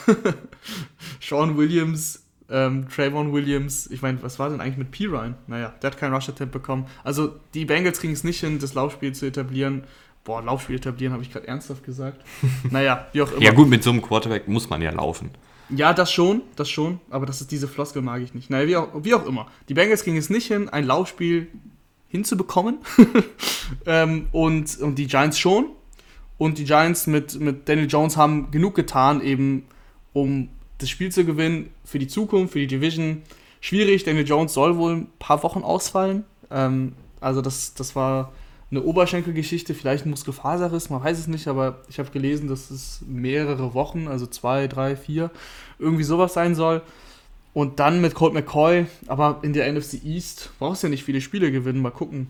Speaker 2: Sean Williams, ähm, Trayvon Williams, ich meine, was war denn eigentlich mit P. Ryan? Naja, der hat keinen Rush Attempt bekommen. Also die Bengals kriegen es nicht hin, das Laufspiel zu etablieren. Boah, Laufspiel etablieren, habe ich gerade ernsthaft gesagt. naja,
Speaker 1: wie auch immer. Ja, gut, mit so einem Quarterback muss man ja laufen.
Speaker 2: Ja, das schon, das schon, aber das ist diese Floskel mag ich nicht. Naja, wie auch, wie auch immer. Die Bengals ging es nicht hin, ein Laufspiel hinzubekommen. ähm, und, und die Giants schon. Und die Giants mit, mit Daniel Jones haben genug getan, eben um das Spiel zu gewinnen für die Zukunft, für die Division. Schwierig, Daniel Jones soll wohl ein paar Wochen ausfallen. Ähm, also das, das war eine Oberschenkelgeschichte, vielleicht ein Muskelfaserriss, man weiß es nicht, aber ich habe gelesen, dass es mehrere Wochen, also zwei, drei, vier, irgendwie sowas sein soll. Und dann mit Colt McCoy, aber in der NFC East brauchst du ja nicht viele Spiele gewinnen, mal gucken.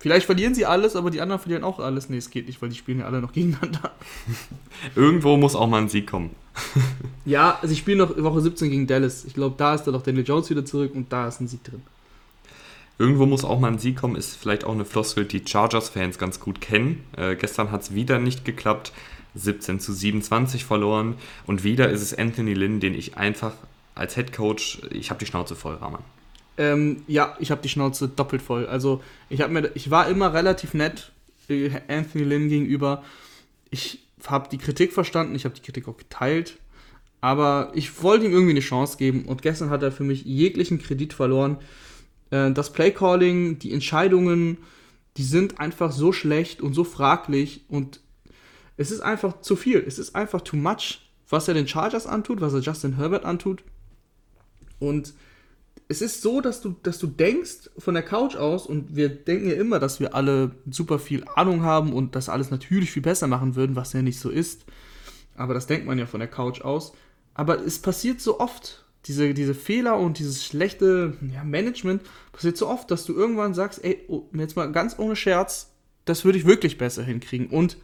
Speaker 2: Vielleicht verlieren sie alles, aber die anderen verlieren auch alles. Nee, es geht nicht, weil die spielen ja alle noch gegeneinander.
Speaker 1: Irgendwo muss auch mal ein Sieg kommen.
Speaker 2: ja, sie spielen noch Woche 17 gegen Dallas. Ich glaube, da ist dann auch Daniel Jones wieder zurück und da ist ein Sieg drin.
Speaker 1: Irgendwo muss auch mal ein Sieg kommen, ist vielleicht auch eine Floskel, die Chargers-Fans ganz gut kennen. Äh, gestern hat es wieder nicht geklappt, 17 zu 27 verloren und wieder ist es Anthony Lynn, den ich einfach als Head Coach, ich habe die Schnauze voll, Rahman.
Speaker 2: Ähm, ja, ich habe die Schnauze doppelt voll. Also ich, mir, ich war immer relativ nett äh, Anthony Lynn gegenüber. Ich habe die Kritik verstanden, ich habe die Kritik auch geteilt. Aber ich wollte ihm irgendwie eine Chance geben und gestern hat er für mich jeglichen Kredit verloren. Äh, das Playcalling, die Entscheidungen, die sind einfach so schlecht und so fraglich und es ist einfach zu viel. Es ist einfach too much, was er den Chargers antut, was er Justin Herbert antut. Und es ist so, dass du, dass du denkst von der Couch aus, und wir denken ja immer, dass wir alle super viel Ahnung haben und das alles natürlich viel besser machen würden, was ja nicht so ist. Aber das denkt man ja von der Couch aus. Aber es passiert so oft diese, diese Fehler und dieses schlechte ja, Management passiert so oft, dass du irgendwann sagst, ey, oh, jetzt mal ganz ohne Scherz, das würde ich wirklich besser hinkriegen. Und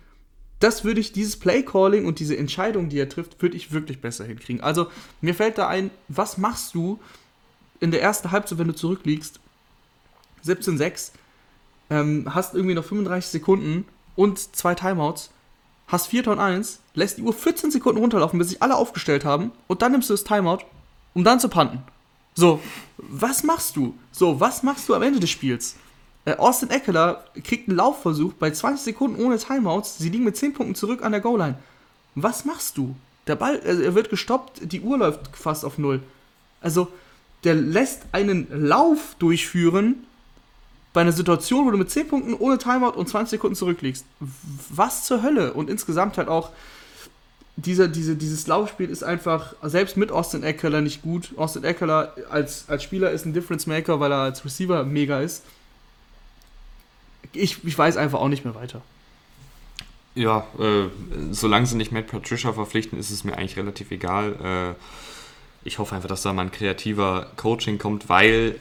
Speaker 2: das würde ich, dieses Playcalling und diese Entscheidung, die er trifft, würde ich wirklich besser hinkriegen. Also mir fällt da ein, was machst du in der ersten Halbzeit, wenn du zurückliegst, 17-6, ähm, hast irgendwie noch 35 Sekunden und zwei Timeouts, hast 4 Ton 1, lässt die Uhr 14 Sekunden runterlaufen, bis sich alle aufgestellt haben und dann nimmst du das Timeout um dann zu panten. So, was machst du? So, was machst du am Ende des Spiels? Äh, Austin Eckler kriegt einen Laufversuch bei 20 Sekunden ohne Timeouts. Sie liegen mit 10 Punkten zurück an der Goal-Line. Was machst du? Der Ball, also er wird gestoppt, die Uhr läuft fast auf Null. Also, der lässt einen Lauf durchführen bei einer Situation, wo du mit 10 Punkten ohne Timeout und 20 Sekunden zurückliegst. Was zur Hölle? Und insgesamt halt auch dieser, diese, dieses Laufspiel ist einfach, selbst mit Austin Eckler nicht gut. Austin Eckler als, als Spieler ist ein Difference Maker, weil er als Receiver mega ist. Ich, ich weiß einfach auch nicht mehr weiter.
Speaker 1: Ja, äh, solange sie nicht Matt Patricia verpflichten, ist es mir eigentlich relativ egal. Äh, ich hoffe einfach, dass da mal ein kreativer Coaching kommt, weil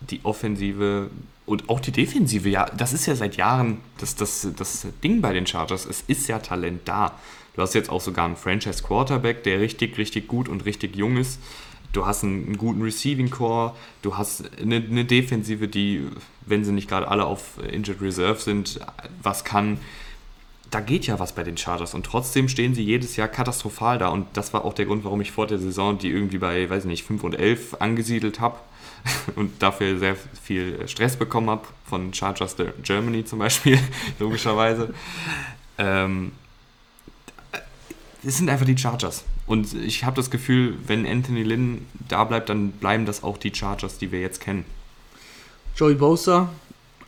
Speaker 1: die Offensive und auch die Defensive, ja, das ist ja seit Jahren das, das, das Ding bei den Chargers. Es ist ja Talent da. Du hast jetzt auch sogar einen Franchise Quarterback, der richtig, richtig gut und richtig jung ist. Du hast einen, einen guten Receiving Core, du hast eine, eine, Defensive, die, wenn sie nicht gerade alle auf Injured Reserve sind, was kann. Da geht ja was bei den Chargers und trotzdem stehen sie jedes Jahr katastrophal da und das war auch der Grund, warum ich vor der Saison die irgendwie bei, weiß nicht, 5 und 11 angesiedelt habe und dafür sehr viel Stress bekommen habe von Chargers Germany zum Beispiel, logischerweise. Ähm, es sind einfach die Chargers. Und ich habe das Gefühl, wenn Anthony Lynn da bleibt, dann bleiben das auch die Chargers, die wir jetzt kennen.
Speaker 2: Joey Bosa,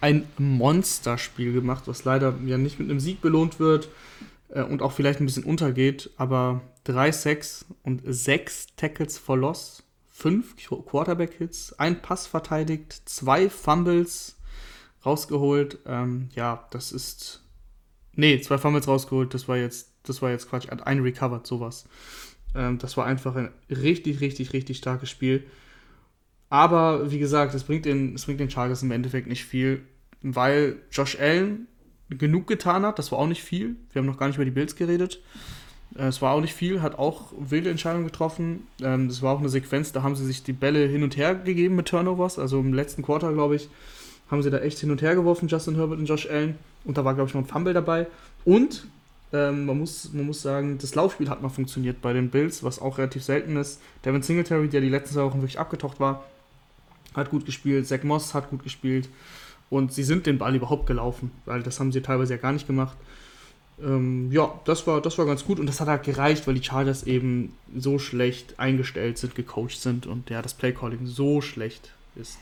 Speaker 2: ein Monsterspiel gemacht, was leider ja nicht mit einem Sieg belohnt wird äh, und auch vielleicht ein bisschen untergeht, aber drei Sacks und sechs Tackles for Loss, fünf Quarterback-Hits, ein Pass verteidigt, zwei Fumbles rausgeholt. Ähm, ja, das ist. Nee, zwei Fumbles rausgeholt, das war jetzt, das war jetzt Quatsch. Ein recovered, sowas. Ähm, das war einfach ein richtig, richtig, richtig starkes Spiel. Aber wie gesagt, es bringt den, es bringt den Chargers im Endeffekt nicht viel, weil Josh Allen genug getan hat. Das war auch nicht viel. Wir haben noch gar nicht über die Bills geredet. Äh, es war auch nicht viel, hat auch wilde Entscheidungen getroffen. Ähm, das war auch eine Sequenz, da haben sie sich die Bälle hin und her gegeben mit Turnovers. Also im letzten Quarter, glaube ich, haben sie da echt hin und her geworfen, Justin Herbert und Josh Allen. Und da war, glaube ich, noch ein Fumble dabei. Und ähm, man, muss, man muss sagen, das Laufspiel hat mal funktioniert bei den Bills, was auch relativ selten ist. Devin Singletary, der die letzten zwei Wochen wirklich abgetaucht war, hat gut gespielt. Zach Moss hat gut gespielt. Und sie sind den Ball überhaupt gelaufen, weil das haben sie teilweise ja gar nicht gemacht. Ähm, ja, das war, das war ganz gut und das hat halt gereicht, weil die Chargers eben so schlecht eingestellt sind, gecoacht sind und ja, das Playcalling so schlecht ist.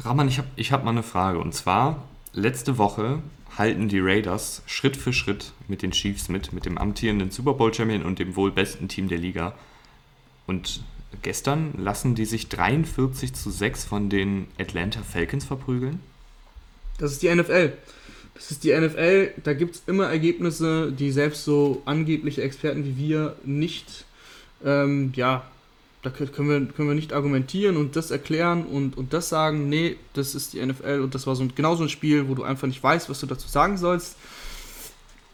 Speaker 1: Rahman, ich habe ich hab mal eine Frage und zwar, letzte Woche halten die Raiders Schritt für Schritt mit den Chiefs mit, mit dem amtierenden Super Bowl Champion und dem wohl besten Team der Liga. Und gestern lassen die sich 43 zu 6 von den Atlanta Falcons verprügeln.
Speaker 2: Das ist die NFL. Das ist die NFL. Da gibt es immer Ergebnisse, die selbst so angebliche Experten wie wir nicht, ähm, ja, da können wir, können wir nicht argumentieren und das erklären und, und das sagen. Nee, das ist die NFL und das war so ein, genau so ein Spiel, wo du einfach nicht weißt, was du dazu sagen sollst.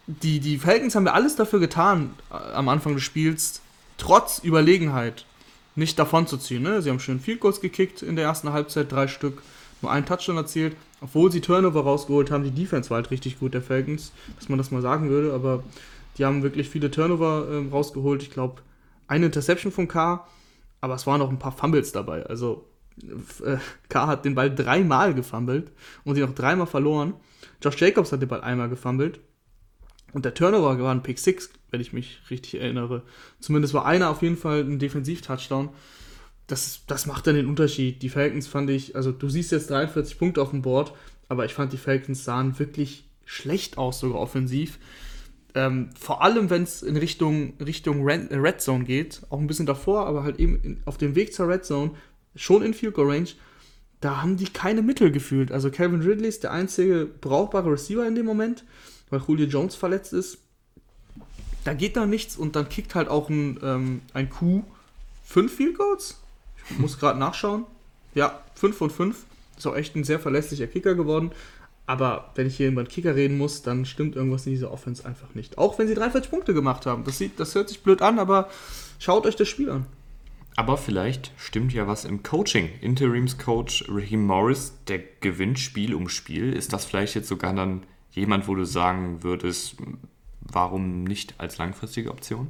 Speaker 2: Die, die Falcons haben ja alles dafür getan äh, am Anfang des Spiels, trotz Überlegenheit nicht davon zu ziehen. Ne? Sie haben schön Field Goals gekickt in der ersten Halbzeit, drei Stück, nur einen Touchdown erzielt, obwohl sie Turnover rausgeholt haben. Die Defense war halt richtig gut, der Falcons, dass man das mal sagen würde, aber die haben wirklich viele Turnover äh, rausgeholt. Ich glaube, eine Interception von K, aber es waren auch ein paar Fumbles dabei. Also äh, K hat den Ball dreimal gefummelt und sie noch dreimal verloren. Josh Jacobs hat den Ball einmal gefummelt. Und der Turnover war ein Pick 6, wenn ich mich richtig erinnere. Zumindest war einer auf jeden Fall ein Defensiv-Touchdown. Das, das macht dann den Unterschied. Die Falcons fand ich, also du siehst jetzt 43 Punkte auf dem Board, aber ich fand die Falcons sahen wirklich schlecht aus, sogar offensiv. Ähm, vor allem, wenn es in Richtung, Richtung Red, Red, Zone geht, auch ein bisschen davor, aber halt eben auf dem Weg zur Red Zone, schon in Field Goal Range, da haben die keine Mittel gefühlt. Also Calvin Ridley ist der einzige brauchbare Receiver in dem Moment weil Julio Jones verletzt ist. Da geht da nichts und dann kickt halt auch ein, ähm, ein Q 5 Field Goals. Ich muss gerade nachschauen. Ja, 5 von 5. Ist auch echt ein sehr verlässlicher Kicker geworden. Aber wenn ich hier über einen Kicker reden muss, dann stimmt irgendwas in dieser Offense einfach nicht. Auch wenn sie 43 Punkte gemacht haben. Das, sieht, das hört sich blöd an, aber schaut euch das Spiel an.
Speaker 1: Aber vielleicht stimmt ja was im Coaching. Interimscoach Raheem Morris, der gewinnt Spiel um Spiel. Ist das vielleicht jetzt sogar dann jemand, wo du sagen würdest, warum nicht als langfristige Option?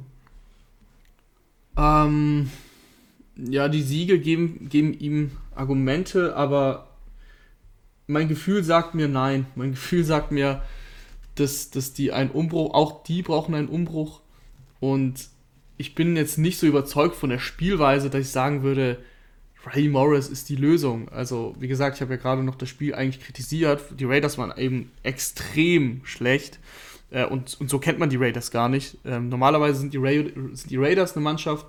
Speaker 2: Ähm, ja, die Siege geben, geben ihm Argumente, aber mein Gefühl sagt mir nein. Mein Gefühl sagt mir, dass, dass die einen Umbruch, auch die brauchen einen Umbruch. Und ich bin jetzt nicht so überzeugt von der Spielweise, dass ich sagen würde, Ray Morris ist die Lösung. Also, wie gesagt, ich habe ja gerade noch das Spiel eigentlich kritisiert. Die Raiders waren eben extrem schlecht. Äh, und, und so kennt man die Raiders gar nicht. Ähm, normalerweise sind die, Ra sind die Raiders eine Mannschaft,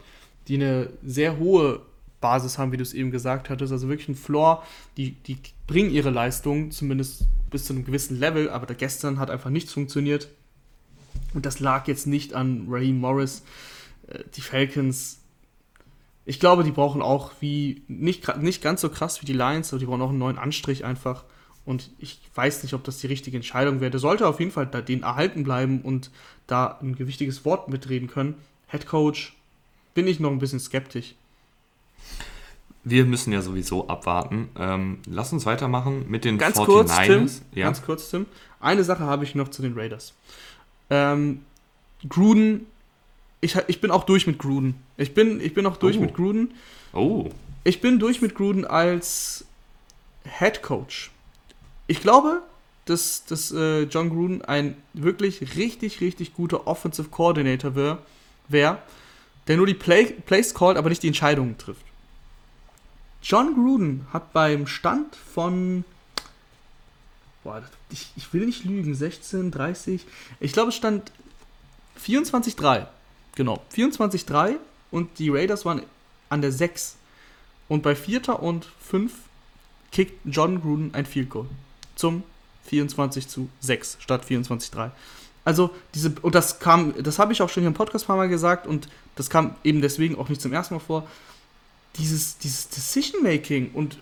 Speaker 2: die eine sehr hohe Basis haben, wie du es eben gesagt hattest. Also wirklich ein Floor. Die, die bringen ihre Leistung, zumindest bis zu einem gewissen Level. Aber da gestern hat einfach nichts funktioniert. Und das lag jetzt nicht an Raheem Morris. Äh, die Falcons ich glaube, die brauchen auch wie, nicht, nicht ganz so krass wie die Lions, aber die brauchen auch einen neuen Anstrich einfach. Und ich weiß nicht, ob das die richtige Entscheidung wäre. Der sollte auf jeden Fall da den erhalten bleiben und da ein gewichtiges Wort mitreden können. Head Coach bin ich noch ein bisschen skeptisch.
Speaker 1: Wir müssen ja sowieso abwarten. Ähm, lass uns weitermachen mit den
Speaker 2: ganz 49ers. Kurz, Tim, ja. Ganz kurz, Tim. Eine Sache habe ich noch zu den Raiders. Ähm, Gruden ich, ich bin auch durch mit Gruden. Ich bin, ich bin auch durch oh. mit Gruden.
Speaker 1: Oh.
Speaker 2: Ich bin durch mit Gruden als Head Coach. Ich glaube, dass, dass äh, John Gruden ein wirklich richtig, richtig guter Offensive Coordinator wäre, wär, der nur die Play, Plays callt, aber nicht die Entscheidungen trifft. John Gruden hat beim Stand von boah, ich, ich will nicht lügen, 16, 30. Ich glaube, es stand 24-3. Genau, 24-3 und die Raiders waren an der 6. Und bei 4. und 5 kickt John Gruden ein Field Goal zum 24 zu 6 statt 24-3. Also diese, und das kam, das habe ich auch schon hier im Podcast ein paar Mal gesagt und das kam eben deswegen auch nicht zum ersten Mal vor. Dieses, dieses Decision-Making und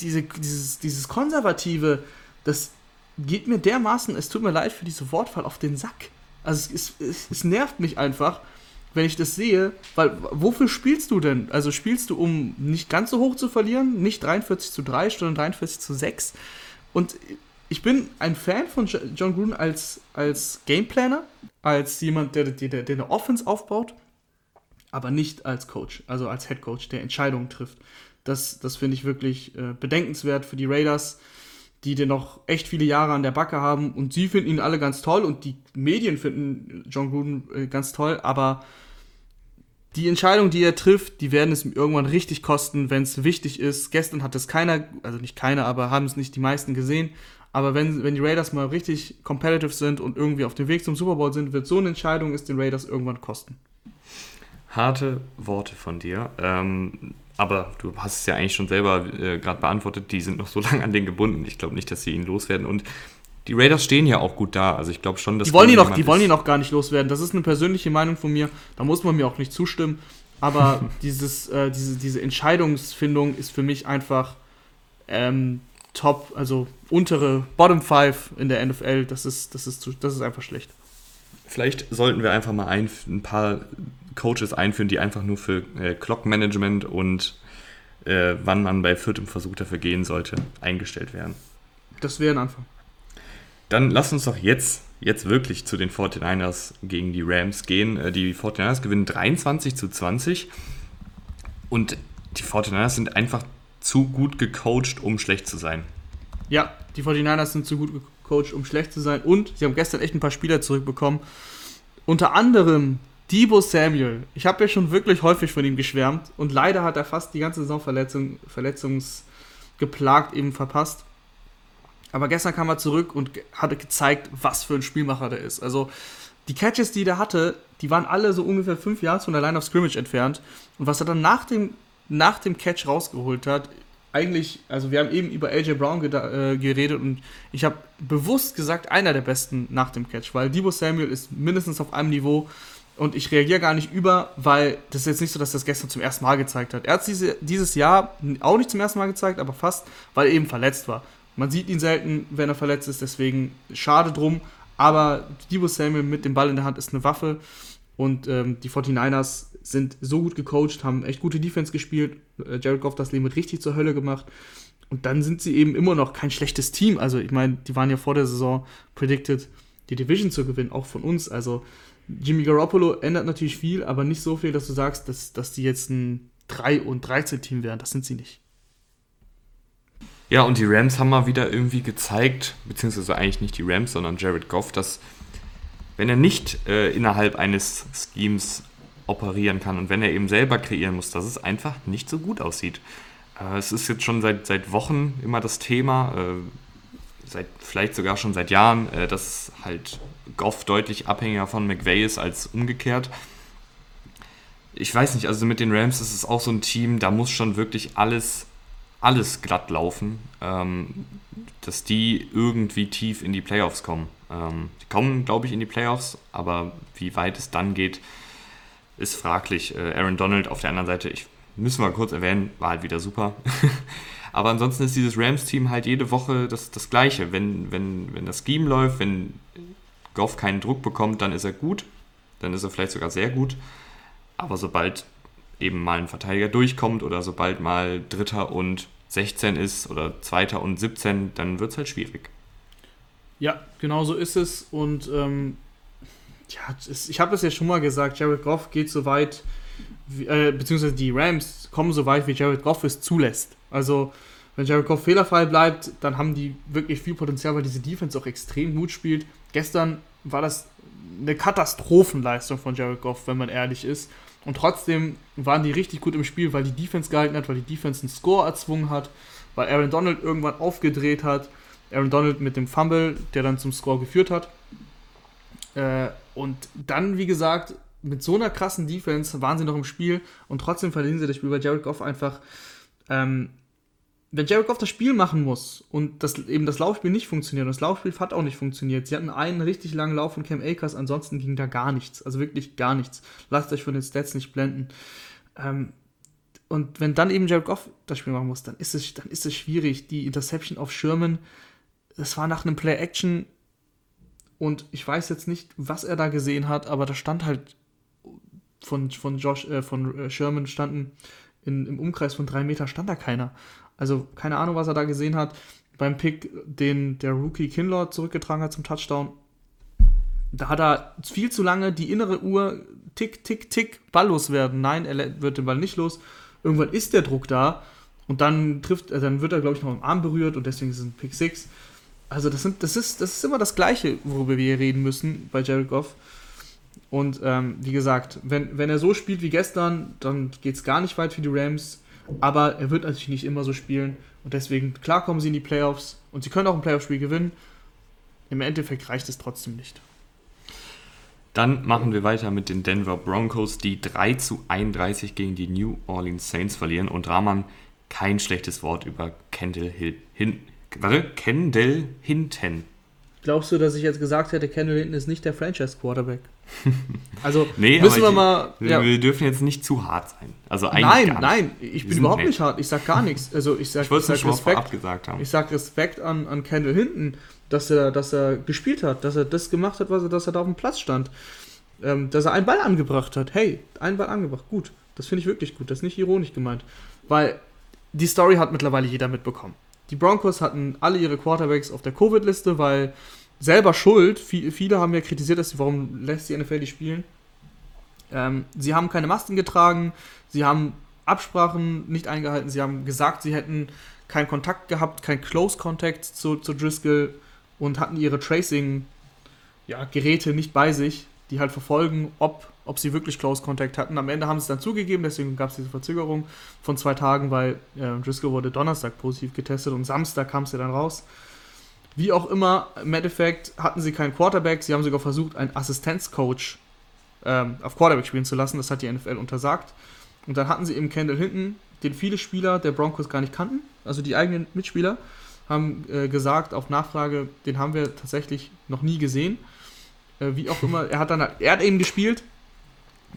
Speaker 2: diese, dieses, dieses Konservative, das geht mir dermaßen, es tut mir leid für diese Wortwahl, auf den Sack. Also es, es, es nervt mich einfach, wenn ich das sehe, weil wofür spielst du denn? Also spielst du, um nicht ganz so hoch zu verlieren, nicht 43 zu 3, sondern 43 zu 6. Und ich bin ein Fan von John Gruden als, als Gameplaner, als jemand, der, der, der eine Offense aufbaut, aber nicht als Coach, also als Head Coach, der Entscheidungen trifft. Das, das finde ich wirklich äh, bedenkenswert für die Raiders, die den noch echt viele Jahre an der Backe haben und sie finden ihn alle ganz toll und die Medien finden John Gruden äh, ganz toll, aber die Entscheidungen, die er trifft, die werden es irgendwann richtig kosten, wenn es wichtig ist. Gestern hat es keiner, also nicht keiner, aber haben es nicht die meisten gesehen. Aber wenn, wenn die Raiders mal richtig competitive sind und irgendwie auf dem Weg zum Super Bowl sind, wird so eine Entscheidung es den Raiders irgendwann kosten.
Speaker 1: Harte Worte von dir. Ähm, aber du hast es ja eigentlich schon selber äh, gerade beantwortet. Die sind noch so lange an den gebunden. Ich glaube nicht, dass sie ihn loswerden. Und die Raiders stehen ja auch gut da. Also ich glaube schon, dass
Speaker 2: die wollen die noch, die wollen ihn noch gar nicht loswerden. Das ist eine persönliche Meinung von mir. Da muss man mir auch nicht zustimmen. Aber dieses, äh, diese, diese Entscheidungsfindung ist für mich einfach ähm, top, also untere Bottom Five in der NFL. Das ist, das ist, zu, das ist einfach schlecht.
Speaker 1: Vielleicht sollten wir einfach mal ein, ein paar Coaches einführen, die einfach nur für äh, Clock-Management und äh, wann man bei viertem Versuch dafür gehen sollte, eingestellt werden.
Speaker 2: Das wäre ein Anfang.
Speaker 1: Dann lass uns doch jetzt, jetzt wirklich zu den 49ers gegen die Rams gehen. Äh, die 49ers gewinnen 23 zu 20 und die 49ers sind einfach zu gut gecoacht, um schlecht zu sein.
Speaker 2: Ja, die 49ers sind zu gut gecoacht, um schlecht zu sein und sie haben gestern echt ein paar Spieler zurückbekommen. Unter anderem Debo Samuel. Ich habe ja schon wirklich häufig von ihm geschwärmt und leider hat er fast die ganze Saison Verletzung, verletzungsgeplagt eben verpasst. Aber gestern kam er zurück und hatte gezeigt, was für ein Spielmacher der ist. Also die Catches, die der hatte, die waren alle so ungefähr fünf Jahre von der Line of Scrimmage entfernt. Und was er dann nach dem, nach dem Catch rausgeholt hat, eigentlich, also wir haben eben über AJ Brown äh, geredet und ich habe bewusst gesagt, einer der besten nach dem Catch, weil Debo Samuel ist mindestens auf einem Niveau und ich reagiere gar nicht über, weil das ist jetzt nicht so, dass er das gestern zum ersten Mal gezeigt hat. Er hat es diese, dieses Jahr auch nicht zum ersten Mal gezeigt, aber fast, weil er eben verletzt war. Man sieht ihn selten, wenn er verletzt ist, deswegen schade drum. Aber Debo Samuel mit dem Ball in der Hand ist eine Waffe. Und ähm, die 49ers sind so gut gecoacht, haben echt gute Defense gespielt. Äh, Jared Goff das Leben richtig zur Hölle gemacht. Und dann sind sie eben immer noch kein schlechtes Team. Also, ich meine, die waren ja vor der Saison predicted, die Division zu gewinnen, auch von uns. Also, Jimmy Garoppolo ändert natürlich viel, aber nicht so viel, dass du sagst, dass, dass die jetzt ein 3 und 13 Team wären. Das sind sie nicht.
Speaker 1: Ja, und die Rams haben mal wieder irgendwie gezeigt, beziehungsweise eigentlich nicht die Rams, sondern Jared Goff, dass wenn er nicht äh, innerhalb eines Schemes operieren kann und wenn er eben selber kreieren muss, dass es einfach nicht so gut aussieht. Äh, es ist jetzt schon seit, seit Wochen immer das Thema, äh, seit, vielleicht sogar schon seit Jahren, äh, dass halt Goff deutlich abhängiger von McVay ist als umgekehrt. Ich weiß nicht, also mit den Rams ist es auch so ein Team, da muss schon wirklich alles alles glatt laufen, ähm, dass die irgendwie tief in die Playoffs kommen. Ähm, die kommen, glaube ich, in die Playoffs, aber wie weit es dann geht, ist fraglich. Äh, Aaron Donald auf der anderen Seite, ich müssen wir kurz erwähnen, war halt wieder super. aber ansonsten ist dieses Rams-Team halt jede Woche das, das Gleiche. Wenn, wenn, wenn das Scheme läuft, wenn Goff keinen Druck bekommt, dann ist er gut. Dann ist er vielleicht sogar sehr gut. Aber sobald eben mal ein Verteidiger durchkommt oder sobald mal Dritter und 16 ist oder Zweiter und 17, dann wird es halt schwierig.
Speaker 2: Ja, genau so ist es. Und ähm, ja, ich habe das ja schon mal gesagt, Jared Goff geht so weit, äh, beziehungsweise die Rams kommen so weit, wie Jared Goff es zulässt. Also, wenn Jared Goff fehlerfrei bleibt, dann haben die wirklich viel Potenzial, weil diese Defense auch extrem gut spielt. Gestern war das eine Katastrophenleistung von Jared Goff, wenn man ehrlich ist. Und trotzdem waren die richtig gut im Spiel, weil die Defense gehalten hat, weil die Defense einen Score erzwungen hat, weil Aaron Donald irgendwann aufgedreht hat. Aaron Donald mit dem Fumble, der dann zum Score geführt hat. Äh, und dann, wie gesagt, mit so einer krassen Defense waren sie noch im Spiel und trotzdem verlieren sie das Spiel, weil Jared Goff einfach, ähm, wenn Jared Goff das Spiel machen muss und das, eben das Laufspiel nicht funktioniert und das Laufspiel hat auch nicht funktioniert, sie hatten einen richtig langen Lauf von Cam Akers, ansonsten ging da gar nichts, also wirklich gar nichts. Lasst euch von den Stats nicht blenden. Ähm, und wenn dann eben Jared Goff das Spiel machen muss, dann ist es, dann ist es schwierig. Die Interception auf Sherman, das war nach einem Play-Action und ich weiß jetzt nicht, was er da gesehen hat, aber da stand halt von, von Josh, äh, von äh, Sherman standen in, im Umkreis von drei Meter stand da keiner. Also keine Ahnung, was er da gesehen hat. Beim Pick, den der Rookie Kinlaw zurückgetragen hat zum Touchdown, da hat er viel zu lange die innere Uhr tick, tick, tick, balllos werden. Nein, er wird den Ball nicht los. Irgendwann ist der Druck da und dann trifft, äh, dann wird er, glaube ich, noch im Arm berührt und deswegen ist es ein Pick 6. Also das, sind, das, ist, das ist immer das Gleiche, worüber wir hier reden müssen bei Jared Goff. Und ähm, wie gesagt, wenn, wenn er so spielt wie gestern, dann geht es gar nicht weit für die Rams. Aber er wird natürlich nicht immer so spielen. Und deswegen, klar kommen sie in die Playoffs und sie können auch ein Playoff-Spiel gewinnen. Im Endeffekt reicht es trotzdem nicht.
Speaker 1: Dann machen wir weiter mit den Denver Broncos, die 3 zu 31 gegen die New Orleans Saints verlieren. Und Rahman, kein schlechtes Wort über Kendall Hill, hin, warte, Kendall Hinton.
Speaker 2: Glaubst du, dass ich jetzt gesagt hätte, Kendall Hinton ist nicht der Franchise-Quarterback? Also nee, müssen wir mal.
Speaker 1: Ja. Wir dürfen jetzt nicht zu hart sein. Also
Speaker 2: eigentlich nein, nein, ich bin überhaupt nett. nicht hart. Ich sag gar nichts. Also ich sag,
Speaker 1: ich, ich
Speaker 2: sag
Speaker 1: Respekt.
Speaker 2: Ich sag Respekt an, an Kendall Hinton, dass er, dass er gespielt hat, dass er das gemacht hat, was er, dass er da auf dem Platz stand. Ähm, dass er einen Ball angebracht hat. Hey, einen Ball angebracht. Gut. Das finde ich wirklich gut. Das ist nicht ironisch gemeint. Weil die Story hat mittlerweile jeder mitbekommen. Die Broncos hatten alle ihre Quarterbacks auf der Covid-Liste, weil selber schuld. Viele haben ja kritisiert, dass sie, warum lässt die NFL die spielen. Ähm, sie haben keine Masken getragen, sie haben Absprachen nicht eingehalten, sie haben gesagt, sie hätten keinen Kontakt gehabt, kein Close Contact zu, zu Driscoll und hatten ihre Tracing-Geräte ja, nicht bei sich, die halt verfolgen, ob, ob sie wirklich Close Contact hatten. Am Ende haben sie es dann zugegeben, deswegen gab es diese Verzögerung von zwei Tagen, weil äh, Driscoll wurde Donnerstag positiv getestet und Samstag kam es ja dann raus. Wie auch immer, im Endeffekt hatten sie keinen Quarterback, sie haben sogar versucht, einen Assistenzcoach ähm, auf Quarterback spielen zu lassen, das hat die NFL untersagt. Und dann hatten sie eben Kendall hinten, den viele Spieler der Broncos gar nicht kannten, also die eigenen Mitspieler, haben äh, gesagt auf Nachfrage, den haben wir tatsächlich noch nie gesehen. Äh, wie auch immer, er hat dann er hat eben gespielt,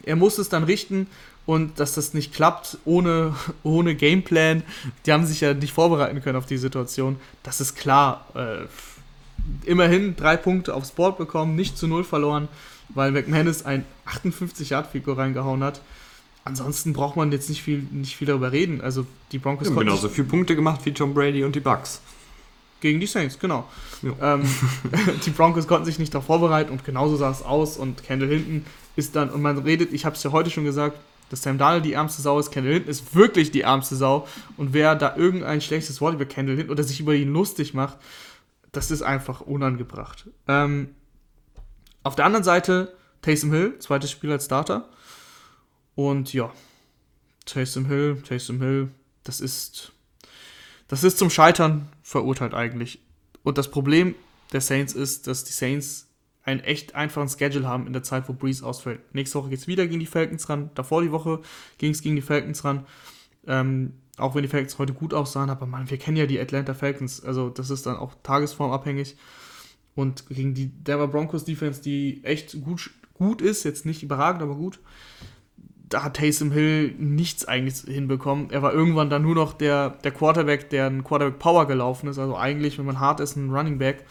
Speaker 2: er musste es dann richten und dass das nicht klappt ohne, ohne Gameplan. Die haben sich ja nicht vorbereiten können auf die Situation. Das ist klar. Äh, immerhin drei Punkte aufs Board bekommen, nicht zu null verloren, weil McManus ein 58-Yard-Figur reingehauen hat. Ansonsten braucht man jetzt nicht viel, nicht viel darüber reden. Also die Broncos
Speaker 1: ja, konnten genauso viele Punkte gemacht wie Tom Brady und die Bucks.
Speaker 2: Gegen die Saints, genau. Ähm, die Broncos konnten sich nicht darauf vorbereiten und genauso sah es aus. Und Kendall hinten ist dann, und man redet, ich habe es ja heute schon gesagt, dass Sam Darnold die ärmste Sau ist. Kendall Hinton ist wirklich die ärmste Sau. Und wer da irgendein schlechtes Wort über Kendall Hinton oder sich über ihn lustig macht, das ist einfach unangebracht. Ähm, auf der anderen Seite Taysom Hill, zweites Spiel als Starter. Und ja, Taysom Hill, Taysom Hill, das ist, das ist zum Scheitern verurteilt eigentlich. Und das Problem der Saints ist, dass die Saints einen echt einfachen Schedule haben in der Zeit, wo Breeze ausfällt. Nächste Woche geht es wieder gegen die Falcons ran. Davor die Woche ging es gegen die Falcons ran. Ähm, auch wenn die Falcons heute gut aussahen, aber man, wir kennen ja die Atlanta Falcons. Also das ist dann auch tagesformabhängig. Und gegen die Denver Broncos Defense, die echt gut, gut ist, jetzt nicht überragend, aber gut, da hat Taysom Hill nichts eigentlich hinbekommen. Er war irgendwann dann nur noch der, der Quarterback, der ein Quarterback Power gelaufen ist. Also eigentlich, wenn man hart ist, ein Running Back.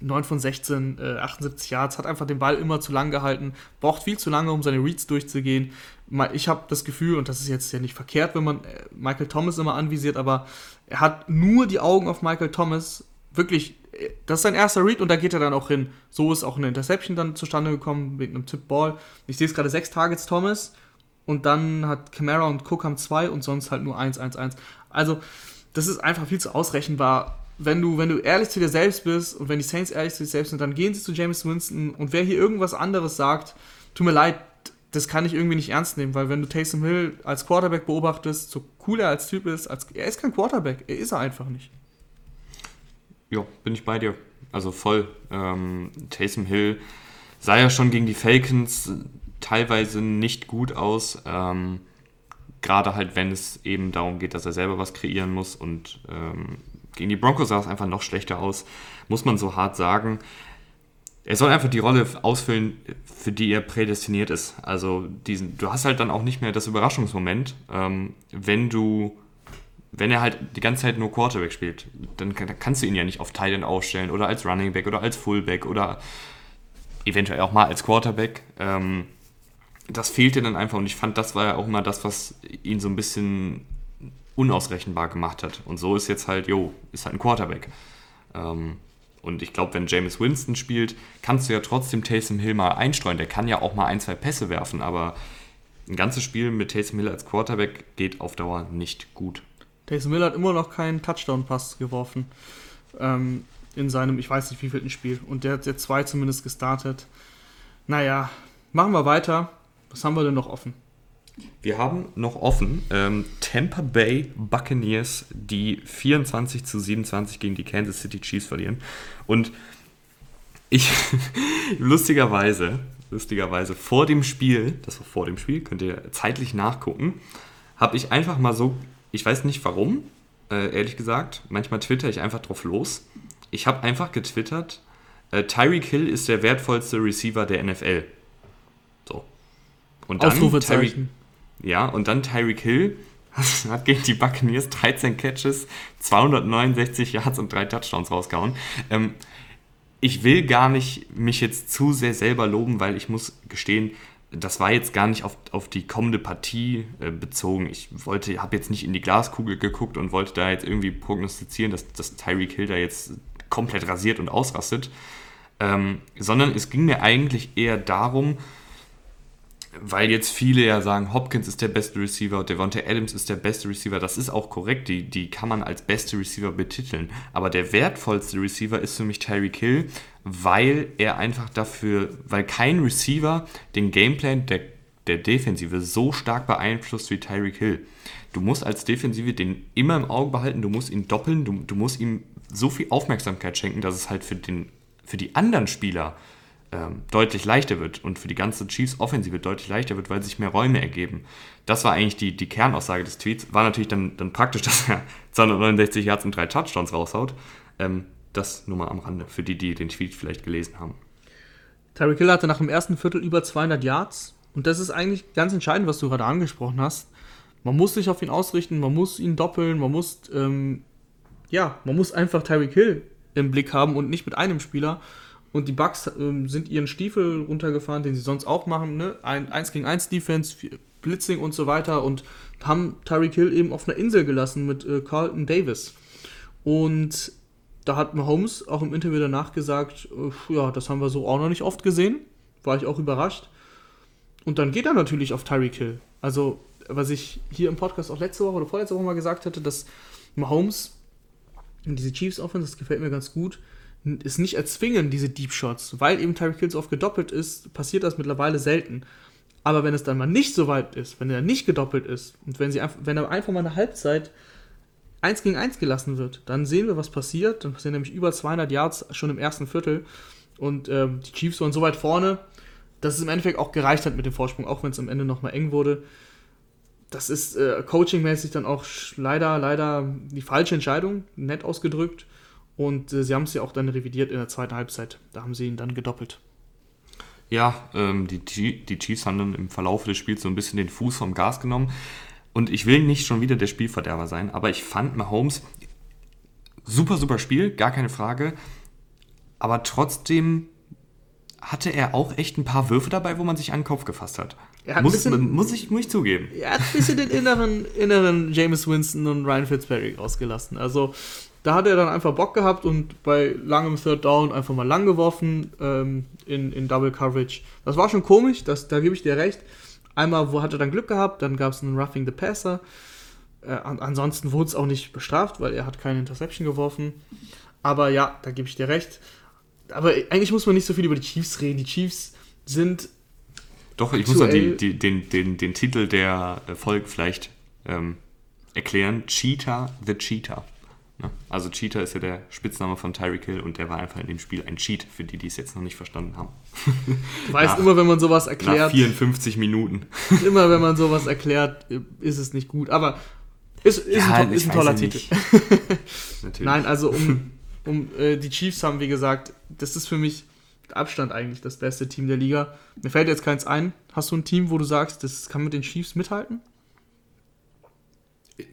Speaker 2: 9 von 16, äh, 78 Yards, hat einfach den Ball immer zu lang gehalten, braucht viel zu lange, um seine Reads durchzugehen. Ich habe das Gefühl, und das ist jetzt ja nicht verkehrt, wenn man äh, Michael Thomas immer anvisiert, aber er hat nur die Augen auf Michael Thomas. Wirklich, äh, das ist sein erster Read und da geht er dann auch hin. So ist auch eine Interception dann zustande gekommen mit einem Tip-Ball. Ich sehe es gerade sechs Targets Thomas und dann hat Camara und Cook haben zwei und sonst halt nur 1, 1, 1. Also, das ist einfach viel zu ausrechenbar wenn du, wenn du ehrlich zu dir selbst bist und wenn die Saints ehrlich zu sich selbst sind, dann gehen sie zu James Winston und wer hier irgendwas anderes sagt, tut mir leid, das kann ich irgendwie nicht ernst nehmen, weil wenn du Taysom Hill als Quarterback beobachtest, so cool er als Typ ist, als, er ist kein Quarterback, er ist er einfach nicht.
Speaker 1: Ja, bin ich bei dir. Also voll. Ähm, Taysom Hill sah ja schon gegen die Falcons teilweise nicht gut aus. Ähm, Gerade halt, wenn es eben darum geht, dass er selber was kreieren muss. Und ähm, gegen die Broncos sah es einfach noch schlechter aus, muss man so hart sagen. Er soll einfach die Rolle ausfüllen, für die er prädestiniert ist. Also diesen, du hast halt dann auch nicht mehr das Überraschungsmoment, ähm, wenn du wenn er halt die ganze Zeit nur Quarterback spielt, dann kannst du ihn ja nicht auf Tight End aufstellen oder als Running Back oder als Fullback oder eventuell auch mal als Quarterback. Ähm, das fehlte dann einfach und ich fand, das war ja auch immer das, was ihn so ein bisschen unausrechenbar gemacht hat. Und so ist jetzt halt, jo, ist halt ein Quarterback. Ähm, und ich glaube, wenn James Winston spielt, kannst du ja trotzdem Taysom Hill mal einstreuen. Der kann ja auch mal ein, zwei Pässe werfen, aber ein ganzes Spiel mit Taysom Hill als Quarterback geht auf Dauer nicht gut.
Speaker 2: Taysom Hill hat immer noch keinen Touchdown-Pass geworfen. Ähm, in seinem, ich weiß nicht wievielten Spiel. Und der hat jetzt zwei zumindest gestartet. Naja, machen wir weiter. Was haben wir denn noch offen?
Speaker 1: Wir haben noch offen ähm, Tampa Bay Buccaneers, die 24 zu 27 gegen die Kansas City Chiefs verlieren. Und ich, lustigerweise, lustigerweise, vor dem Spiel, das war vor dem Spiel, könnt ihr zeitlich nachgucken, habe ich einfach mal so ich weiß nicht warum, äh, ehrlich gesagt. Manchmal twitter ich einfach drauf los. Ich habe einfach getwittert, äh, Tyreek Hill ist der wertvollste Receiver der NFL. So. Und dann Ausrufezeichen. Ja, und dann Tyreek Hill hat gegen die Buccaneers 13 Catches, 269 Yards und drei Touchdowns rausgehauen. Ähm, ich will gar nicht mich jetzt zu sehr selber loben, weil ich muss gestehen, das war jetzt gar nicht auf, auf die kommende Partie äh, bezogen. Ich wollte, habe jetzt nicht in die Glaskugel geguckt und wollte da jetzt irgendwie prognostizieren, dass, dass Tyreek Hill da jetzt komplett rasiert und ausrastet. Ähm, sondern es ging mir eigentlich eher darum, weil jetzt viele ja sagen, Hopkins ist der beste Receiver, Devontae Adams ist der beste Receiver, das ist auch korrekt, die, die kann man als beste Receiver betiteln. Aber der wertvollste Receiver ist für mich Tyreek Hill, weil er einfach dafür, weil kein Receiver den Gameplan der, der Defensive so stark beeinflusst wie Tyreek Hill. Du musst als Defensive den immer im Auge behalten, du musst ihn doppeln, du, du musst ihm so viel Aufmerksamkeit schenken, dass es halt für, den, für die anderen Spieler ähm, deutlich leichter wird und für die ganze Chiefs-Offensive deutlich leichter wird, weil sich mehr Räume ergeben. Das war eigentlich die, die Kernaussage des Tweets. War natürlich dann, dann praktisch, dass er 269 Yards und drei Touchdowns raushaut. Ähm, das nur mal am Rande, für die, die den Tweet vielleicht gelesen haben.
Speaker 2: Tyreek Hill hatte nach dem ersten Viertel über 200 Yards. Und das ist eigentlich ganz entscheidend, was du gerade angesprochen hast. Man muss sich auf ihn ausrichten, man muss ihn doppeln, man muss, ähm, ja, man muss einfach Tyreek Hill im Blick haben und nicht mit einem Spieler. Und die Bucks ähm, sind ihren Stiefel runtergefahren, den sie sonst auch machen, ne? Ein 1 gegen 1 Defense, Blitzing und so weiter und haben Tyreek Hill eben auf einer Insel gelassen mit äh, Carlton Davis. Und da hat Mahomes auch im Interview danach gesagt, äh, ja, das haben wir so auch noch nicht oft gesehen. War ich auch überrascht. Und dann geht er natürlich auf Tyreek Hill. Also, was ich hier im Podcast auch letzte Woche oder vorletzte Woche mal gesagt hatte, dass Mahomes in diese Chiefs Offense, das gefällt mir ganz gut, es nicht erzwingen, diese Deep Shots. Weil eben Tyreek Hill so oft gedoppelt ist, passiert das mittlerweile selten. Aber wenn es dann mal nicht so weit ist, wenn er nicht gedoppelt ist und wenn, sie wenn er einfach mal eine Halbzeit 1 gegen 1 gelassen wird, dann sehen wir, was passiert. Dann passieren nämlich über 200 Yards schon im ersten Viertel. Und ähm, die Chiefs waren so weit vorne, dass es im Endeffekt auch gereicht hat mit dem Vorsprung, auch wenn es am Ende nochmal eng wurde. Das ist äh, coachingmäßig dann auch leider, leider die falsche Entscheidung, nett ausgedrückt. Und äh, sie haben es ja auch dann revidiert in der zweiten Halbzeit. Da haben sie ihn dann gedoppelt.
Speaker 1: Ja, ähm, die, die Chiefs haben dann im Verlauf des Spiels so ein bisschen den Fuß vom Gas genommen. Und ich will nicht schon wieder der Spielverderber sein, aber ich fand Mahomes super, super Spiel, gar keine Frage. Aber trotzdem hatte er auch echt ein paar Würfe dabei, wo man sich an den Kopf gefasst hat. hat muss, bisschen, muss, ich, muss ich zugeben.
Speaker 2: Er hat ein bisschen den inneren, inneren James Winston und Ryan Fitzpatrick ausgelassen. Also da hat er dann einfach Bock gehabt und bei langem Third Down einfach mal lang geworfen ähm, in, in Double Coverage. Das war schon komisch, das, da gebe ich dir recht. Einmal wo hat er dann Glück gehabt, dann gab es einen Roughing the Passer. Äh, ansonsten wurde es auch nicht bestraft, weil er hat keine Interception geworfen. Aber ja, da gebe ich dir recht. Aber eigentlich muss man nicht so viel über die Chiefs reden. Die Chiefs sind.
Speaker 1: Doch, ich muss mal die, die, den, den, den Titel der Folge vielleicht ähm, erklären. Cheetah the Cheetah. Ne? Also Cheater ist ja der Spitzname von Tyreek Hill und der war einfach in dem Spiel ein Cheat, für die, die es jetzt noch nicht verstanden haben.
Speaker 2: Du weißt immer, wenn man sowas erklärt.
Speaker 1: Nach 54 Minuten.
Speaker 2: Immer, wenn man sowas erklärt, ist es nicht gut. Aber ist, ist,
Speaker 1: Ja,
Speaker 2: ein, to- ist ein toller Titel. Nein, also um, um äh, die Chiefs haben, wie gesagt, das ist für mich mit Abstand eigentlich das beste Team der Liga. Mir fällt jetzt keins ein. Hast du ein Team, wo du sagst, das kann mit den Chiefs mithalten?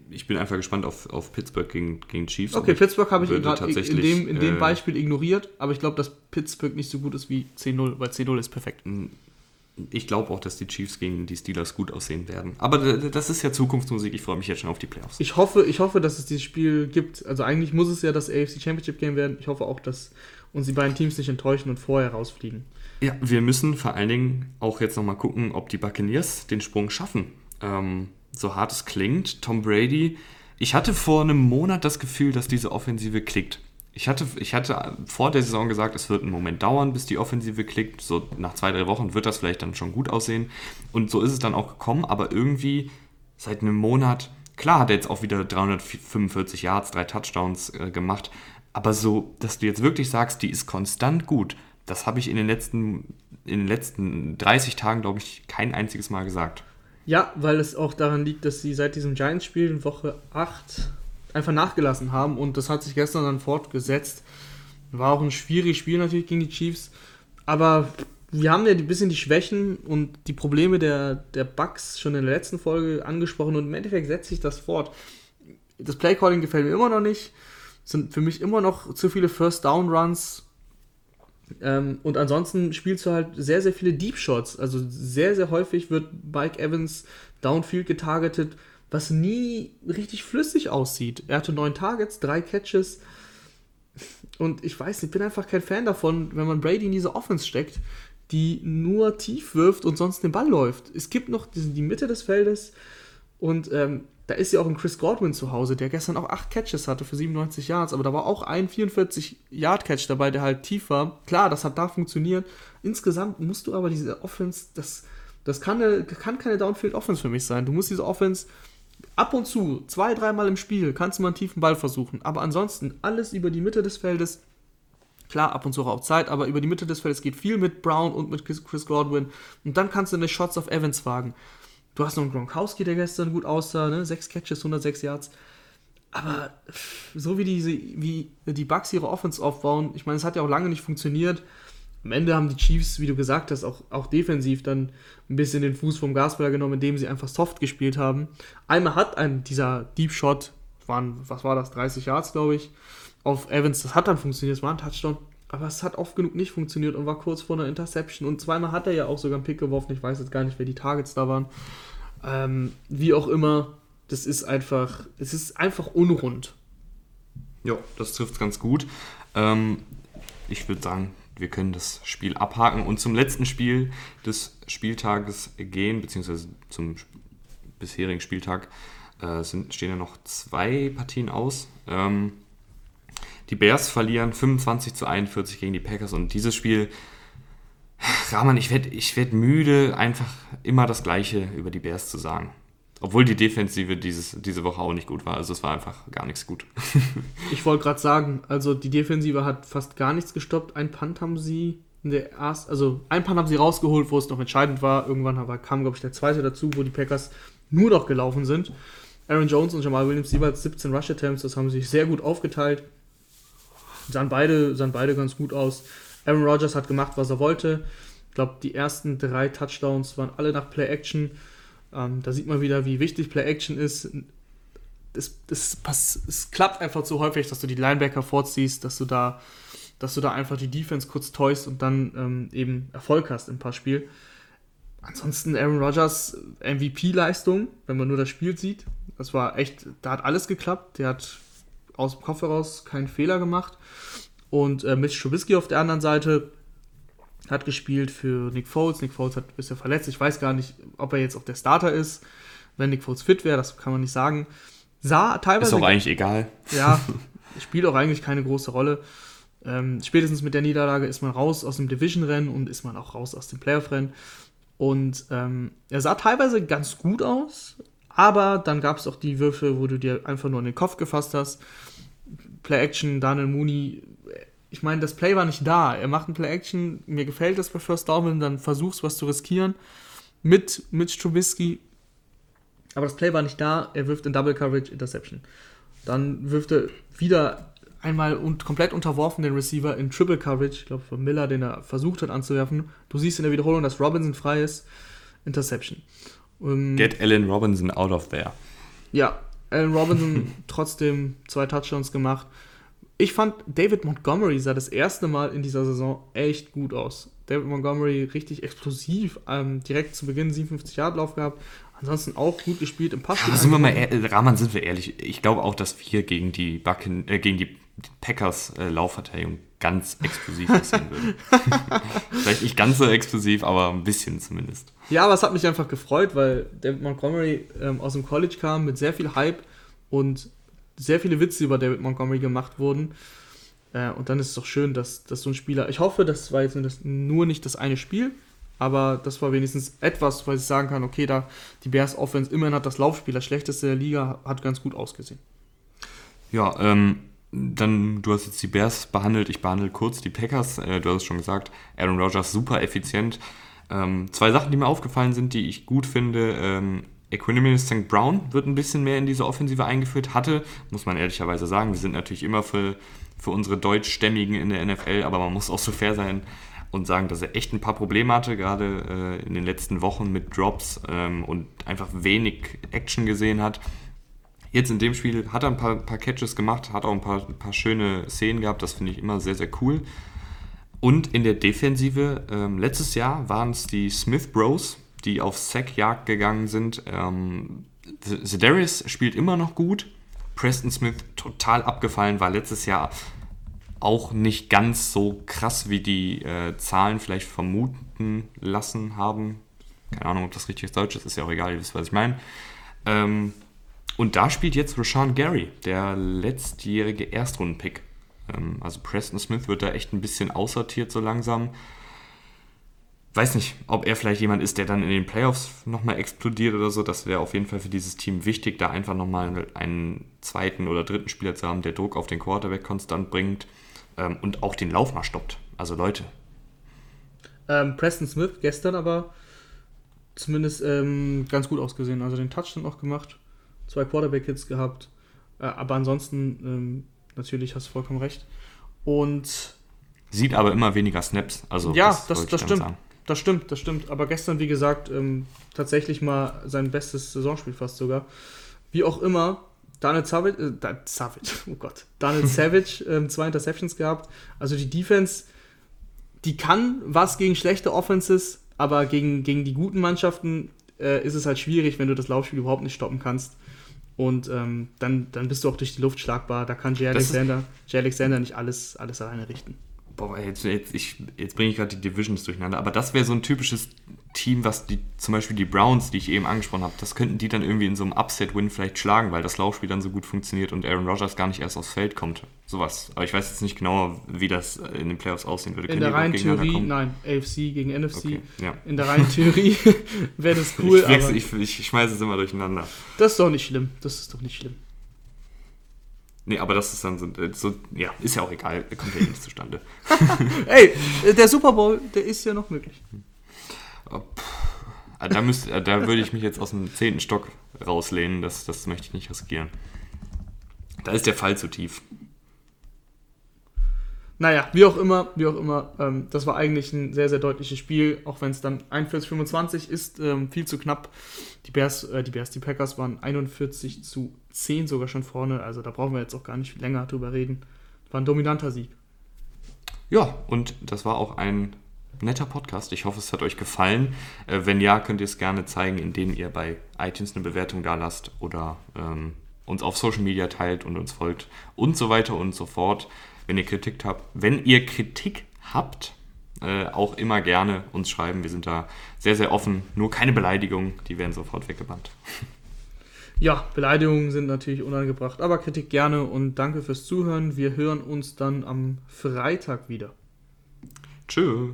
Speaker 1: Ich bin einfach gespannt auf, auf Pittsburgh gegen, gegen Chiefs.
Speaker 2: Okay, Pittsburgh habe ich gerade in dem, in dem
Speaker 1: äh,
Speaker 2: Beispiel ignoriert, aber ich glaube, dass Pittsburgh nicht so gut ist wie 10-0, weil 10-0 ist perfekt.
Speaker 1: Ich glaube auch, dass die Chiefs gegen die Steelers gut aussehen werden. Aber das ist ja Zukunftsmusik. Ich freue mich jetzt schon auf die Playoffs.
Speaker 2: Ich hoffe, ich hoffe, dass es dieses Spiel gibt. Also eigentlich muss es ja das AFC Championship Game werden. Ich hoffe auch, dass uns die beiden Teams nicht enttäuschen und vorher rausfliegen.
Speaker 1: Ja, wir müssen vor allen Dingen auch jetzt nochmal gucken, ob die Buccaneers den Sprung schaffen. Ähm, so hart es klingt, Tom Brady. Ich hatte vor einem Monat das Gefühl, dass diese Offensive klickt. Ich hatte, ich hatte vor der Saison gesagt, es wird einen Moment dauern, bis die Offensive klickt. So nach zwei, drei Wochen wird das vielleicht dann schon gut aussehen. Und so ist es dann auch gekommen, aber irgendwie seit einem Monat, klar hat er jetzt auch wieder 345 Yards, drei Touchdowns äh, gemacht, aber so, dass du jetzt wirklich sagst, die ist konstant gut, das habe ich in den letzten, in den letzten 30 Tagen, glaube ich, kein einziges Mal gesagt.
Speaker 2: Ja, weil es auch daran liegt, dass sie seit diesem Giants-Spiel in Woche 8 einfach nachgelassen haben und das hat sich gestern dann fortgesetzt. War auch ein schwieriges Spiel natürlich gegen die Chiefs, aber wir haben ja ein bisschen die Schwächen und die Probleme der, der Bucks schon in der letzten Folge angesprochen und im Endeffekt setzt sich das fort. Das Playcalling gefällt mir immer noch nicht. Sind für mich immer noch zu viele First-Down-Runs. Ähm, und ansonsten spielst du halt sehr, sehr viele Deep Shots. Also sehr, sehr häufig wird Mike Evans downfield getargetet, was nie richtig flüssig aussieht. Er hatte neun Targets, drei Catches. Und ich weiß ich bin einfach kein Fan davon, wenn man Brady in diese Offense steckt, die nur tief wirft und sonst den Ball läuft. Es gibt noch die, die Mitte des Feldes und ähm, da ist ja auch ein Chris Godwin zu Hause, der gestern auch acht Catches hatte für 97 Yards, aber da war auch ein 44-Yard-Catch dabei, der halt tief war. Klar, das hat da funktioniert. Insgesamt musst du aber diese Offense, das, das kann, eine, kann keine Downfield-Offense für mich sein. Du musst diese Offense ab und zu, zwei, dreimal im Spiel, kannst du mal einen tiefen Ball versuchen. Aber ansonsten alles über die Mitte des Feldes. Klar, ab und zu auch Zeit, aber über die Mitte des Feldes geht viel mit Brown und mit Chris Chris Godwin. Und dann kannst du eine Shots auf Evans wagen. Du hast noch einen Gronkowski, der gestern gut aussah, ne? Sechs Catches, 106 Yards. Aber so wie diese, wie die Bucks ihre Offense aufbauen, ich meine, es hat ja auch lange nicht funktioniert. Am Ende haben die Chiefs, wie du gesagt hast, auch, auch defensiv dann ein bisschen den Fuß vom Gaspedaler genommen, indem sie einfach soft gespielt haben. Einmal hat ein dieser Deep Shot, waren, was war das, 30 Yards, glaube ich, auf Evans, das hat dann funktioniert, es war ein Touchdown, aber es hat oft genug nicht funktioniert und war kurz vor einer Interception und zweimal hat er ja auch sogar einen Pick geworfen, ich weiß jetzt gar nicht, wer die Targets da waren. Ähm, wie auch immer, das ist einfach, es ist einfach unrund.
Speaker 1: Ja, das trifft ganz gut. Ähm, ich würde sagen, wir können das Spiel abhaken und zum letzten Spiel des Spieltages gehen, beziehungsweise zum bisherigen Spieltag äh, sind, stehen ja noch zwei Partien aus. Ähm, die Bears verlieren 25 zu 41 gegen die Packers und dieses Spiel, Rahman, ich werde ich werd müde, einfach immer das Gleiche über die Bears zu sagen. Obwohl die Defensive dieses, diese Woche auch nicht gut war. Also es war einfach gar nichts gut.
Speaker 2: Ich wollte gerade sagen, also die Defensive hat fast gar nichts gestoppt. Ein Punt haben sie in der ersten, also ein Punt haben sie rausgeholt, wo es noch entscheidend war. Irgendwann aber kam, glaube ich, der zweite dazu, wo die Packers nur noch gelaufen sind. Aaron Jones und Jamal Williams jeweils 17 Rush Attempts, das haben sie sich sehr gut aufgeteilt. Sahen beide, sahen beide ganz gut aus. Aaron Rodgers hat gemacht, was er wollte. Ich glaube, die ersten drei Touchdowns waren alle nach Play Action. Ähm, da sieht man wieder, wie wichtig Play Action ist. Das pass, es klappt einfach zu häufig, dass du die Linebacker vorziehst, dass du da, dass du da einfach die Defense kurz täust und dann ähm, eben Erfolg hast im Passspiel. Ansonsten Aaron Rodgers MVP-Leistung, wenn man nur das Spiel sieht. Das war echt, da hat alles geklappt. Der hat aus dem Kopf heraus keinen Fehler gemacht. Und äh, Mitch Trubisky auf der anderen Seite hat gespielt für Nick Foles. Nick Foles hat bisher verletzt. Ich weiß gar nicht, ob er jetzt auch der Starter ist. Wenn Nick Foles fit wäre, das kann man nicht sagen. Sah teilweise.
Speaker 1: Ist auch eigentlich egal.
Speaker 2: Ja, spielt auch eigentlich keine große Rolle. Ähm, spätestens mit der Niederlage ist man raus aus dem Division-Rennen und ist man auch raus aus dem Playoff-Rennen. Und ähm, er sah teilweise ganz gut aus, aber dann gab es auch die Würfe, wo du dir einfach nur in den Kopf gefasst hast. Play-Action, Daniel Mooney. Ich meine, das Play war nicht da. Er macht ein Play-Action. Mir gefällt das bei First Down, dann versuchst, was zu riskieren. Mit Mitch Trubisky. Aber das Play war nicht da. Er wirft in Double Coverage Interception. Dann wirft er wieder einmal und komplett unterworfen den Receiver in Triple Coverage. Ich glaube, von Miller, den er versucht hat anzuwerfen. Du siehst in der Wiederholung, dass Robinson frei ist. Interception.
Speaker 1: Ähm, Get Allen Robinson out of there.
Speaker 2: Ja, Allen Robinson trotzdem zwei Touchdowns gemacht. Ich fand, David Montgomery sah das erste Mal in dieser Saison echt gut aus. David Montgomery richtig explosiv, ähm, direkt zu Beginn 57 Yard Lauf gehabt. Ansonsten auch gut gespielt im Pass.
Speaker 1: Ja, sind wir mal, Rahman, sind wir ehrlich. Ich glaube auch, dass wir gegen die Backen, äh, gegen die Packers äh, Laufverteidigung ganz explosiv aussehen würden. Vielleicht nicht ganz so explosiv, aber ein bisschen zumindest.
Speaker 2: Ja, aber es hat mich einfach gefreut, weil David Montgomery ähm, aus dem College kam mit sehr viel Hype und sehr viele Witze über David Montgomery gemacht wurden. Äh, und dann ist es doch schön, dass, dass so ein Spieler. Ich hoffe, das war jetzt nur, das, nur nicht das eine Spiel, aber das war wenigstens etwas, weil ich sagen kann, okay, da die Bears Offense immerhin hat das Laufspiel, das schlechteste der Liga, hat ganz gut ausgesehen.
Speaker 1: Ja, ähm, dann, du hast jetzt die Bears behandelt, ich behandle kurz die Packers. Äh, du hast es schon gesagt, Aaron Rodgers super effizient. Ähm, zwei Sachen, die mir aufgefallen sind, die ich gut finde. Ähm, Equanimous St. Brown wird ein bisschen mehr in diese Offensive eingeführt. Hatte, muss man ehrlicherweise sagen, wir sind natürlich immer für, für unsere Deutschstämmigen in der NFL, aber man muss auch so fair sein und sagen, dass er echt ein paar Probleme hatte, gerade äh, in den letzten Wochen mit Drops ähm, und einfach wenig Action gesehen hat. Jetzt in dem Spiel hat er ein paar, paar Catches gemacht, hat auch ein paar, paar schöne Szenen gehabt, das finde ich immer sehr, sehr cool. Und in der Defensive, ähm, letztes Jahr waren es die Smith Bros, die auf Sackjagd gegangen sind. Ähm, Zedarius spielt immer noch gut. Preston Smith total abgefallen, war letztes Jahr auch nicht ganz so krass, wie die äh, Zahlen vielleicht vermuten lassen haben. Keine Ahnung, ob das richtig Deutsch ist, ist ja auch egal, ihr wisst, was ich meine. Ähm, und da spielt jetzt Rashawn Gary, der letztjährige Erstrundenpick. Ähm, also Preston Smith wird da echt ein bisschen aussortiert so langsam. Weiß nicht, ob er vielleicht jemand ist, der dann in den Playoffs nochmal explodiert oder so. Das wäre auf jeden Fall für dieses Team wichtig, da einfach nochmal einen zweiten oder dritten Spieler zu haben, der Druck auf den Quarterback konstant bringt ähm, und auch den Lauf mal stoppt. Also Leute.
Speaker 2: Ähm, Preston Smith gestern aber zumindest ähm, ganz gut ausgesehen. Also den Touchdown auch gemacht zwei Quarterback-Hits gehabt. Äh, aber ansonsten, ähm, natürlich hast du vollkommen recht. Und.
Speaker 1: Sieht aber immer weniger Snaps. Also
Speaker 2: ja, das, das, das stimmt. Sagen. Das stimmt, das stimmt. Aber gestern, wie gesagt, ähm, tatsächlich mal sein bestes Saisonspiel fast sogar. Wie auch immer, Daniel Savage, äh, Savage, oh Gott, Daniel Savage, ähm, zwei Interceptions gehabt. Also die Defense, die kann was gegen schlechte Offenses, aber gegen, gegen die guten Mannschaften äh, ist es halt schwierig, wenn du das Laufspiel überhaupt nicht stoppen kannst. Und ähm, dann, dann bist du auch durch die Luft schlagbar. Da kann Jay Alexander, Jay Alexander nicht alles, alles alleine richten.
Speaker 1: Boah, jetzt, jetzt, jetzt bringe ich gerade die Divisions durcheinander. Aber das wäre so ein typisches Team, was die, zum Beispiel die Browns, die ich eben angesprochen habe, das könnten die dann irgendwie in so einem Upset-Win vielleicht schlagen, weil das Laufspiel dann so gut funktioniert und Aaron Rodgers gar nicht erst aufs Feld kommt. Sowas. Aber ich weiß jetzt nicht genau, wie das in den Playoffs aussehen würde.
Speaker 2: In der reinen Theorie, nein, AFC gegen NFC. Okay, ja. In der reinen Theorie wäre das cool.
Speaker 1: Ich, ich, ich, ich schmeiße es immer durcheinander.
Speaker 2: Das ist doch nicht schlimm. Das ist doch nicht schlimm.
Speaker 1: Nee, aber das ist dann so, so, ja, ist ja auch egal, kommt ja eh nicht zustande.
Speaker 2: Ey, der Super Bowl, der ist ja noch möglich.
Speaker 1: Ah, da, müsst, ah, da würde ich mich jetzt aus dem zehnten Stock rauslehnen, das, das möchte ich nicht riskieren. Da ist der Fall zu tief.
Speaker 2: Naja, wie auch immer, wie auch immer, ähm, das war eigentlich ein sehr, sehr deutliches Spiel, auch wenn es dann 41-25 ist, ähm, viel zu knapp. Die Bears, äh, die Bears, die Packers waren 41 zu 10 sogar schon vorne, also da brauchen wir jetzt auch gar nicht länger drüber reden. War ein dominanter Sieg.
Speaker 1: Ja, und das war auch ein netter Podcast. Ich hoffe, es hat euch gefallen. Äh, wenn ja, könnt ihr es gerne zeigen, indem ihr bei iTunes eine Bewertung da lasst oder ähm, uns auf Social Media teilt und uns folgt und so weiter und so fort. Wenn ihr Kritik habt, wenn ihr Kritik habt, äh, auch immer gerne uns schreiben. Wir sind da sehr, sehr offen. Nur keine Beleidigungen, die werden sofort weggebannt.
Speaker 2: Ja, Beleidigungen sind natürlich unangebracht, aber Kritik gerne und danke fürs Zuhören. Wir hören uns dann am Freitag wieder.
Speaker 1: Tschüss.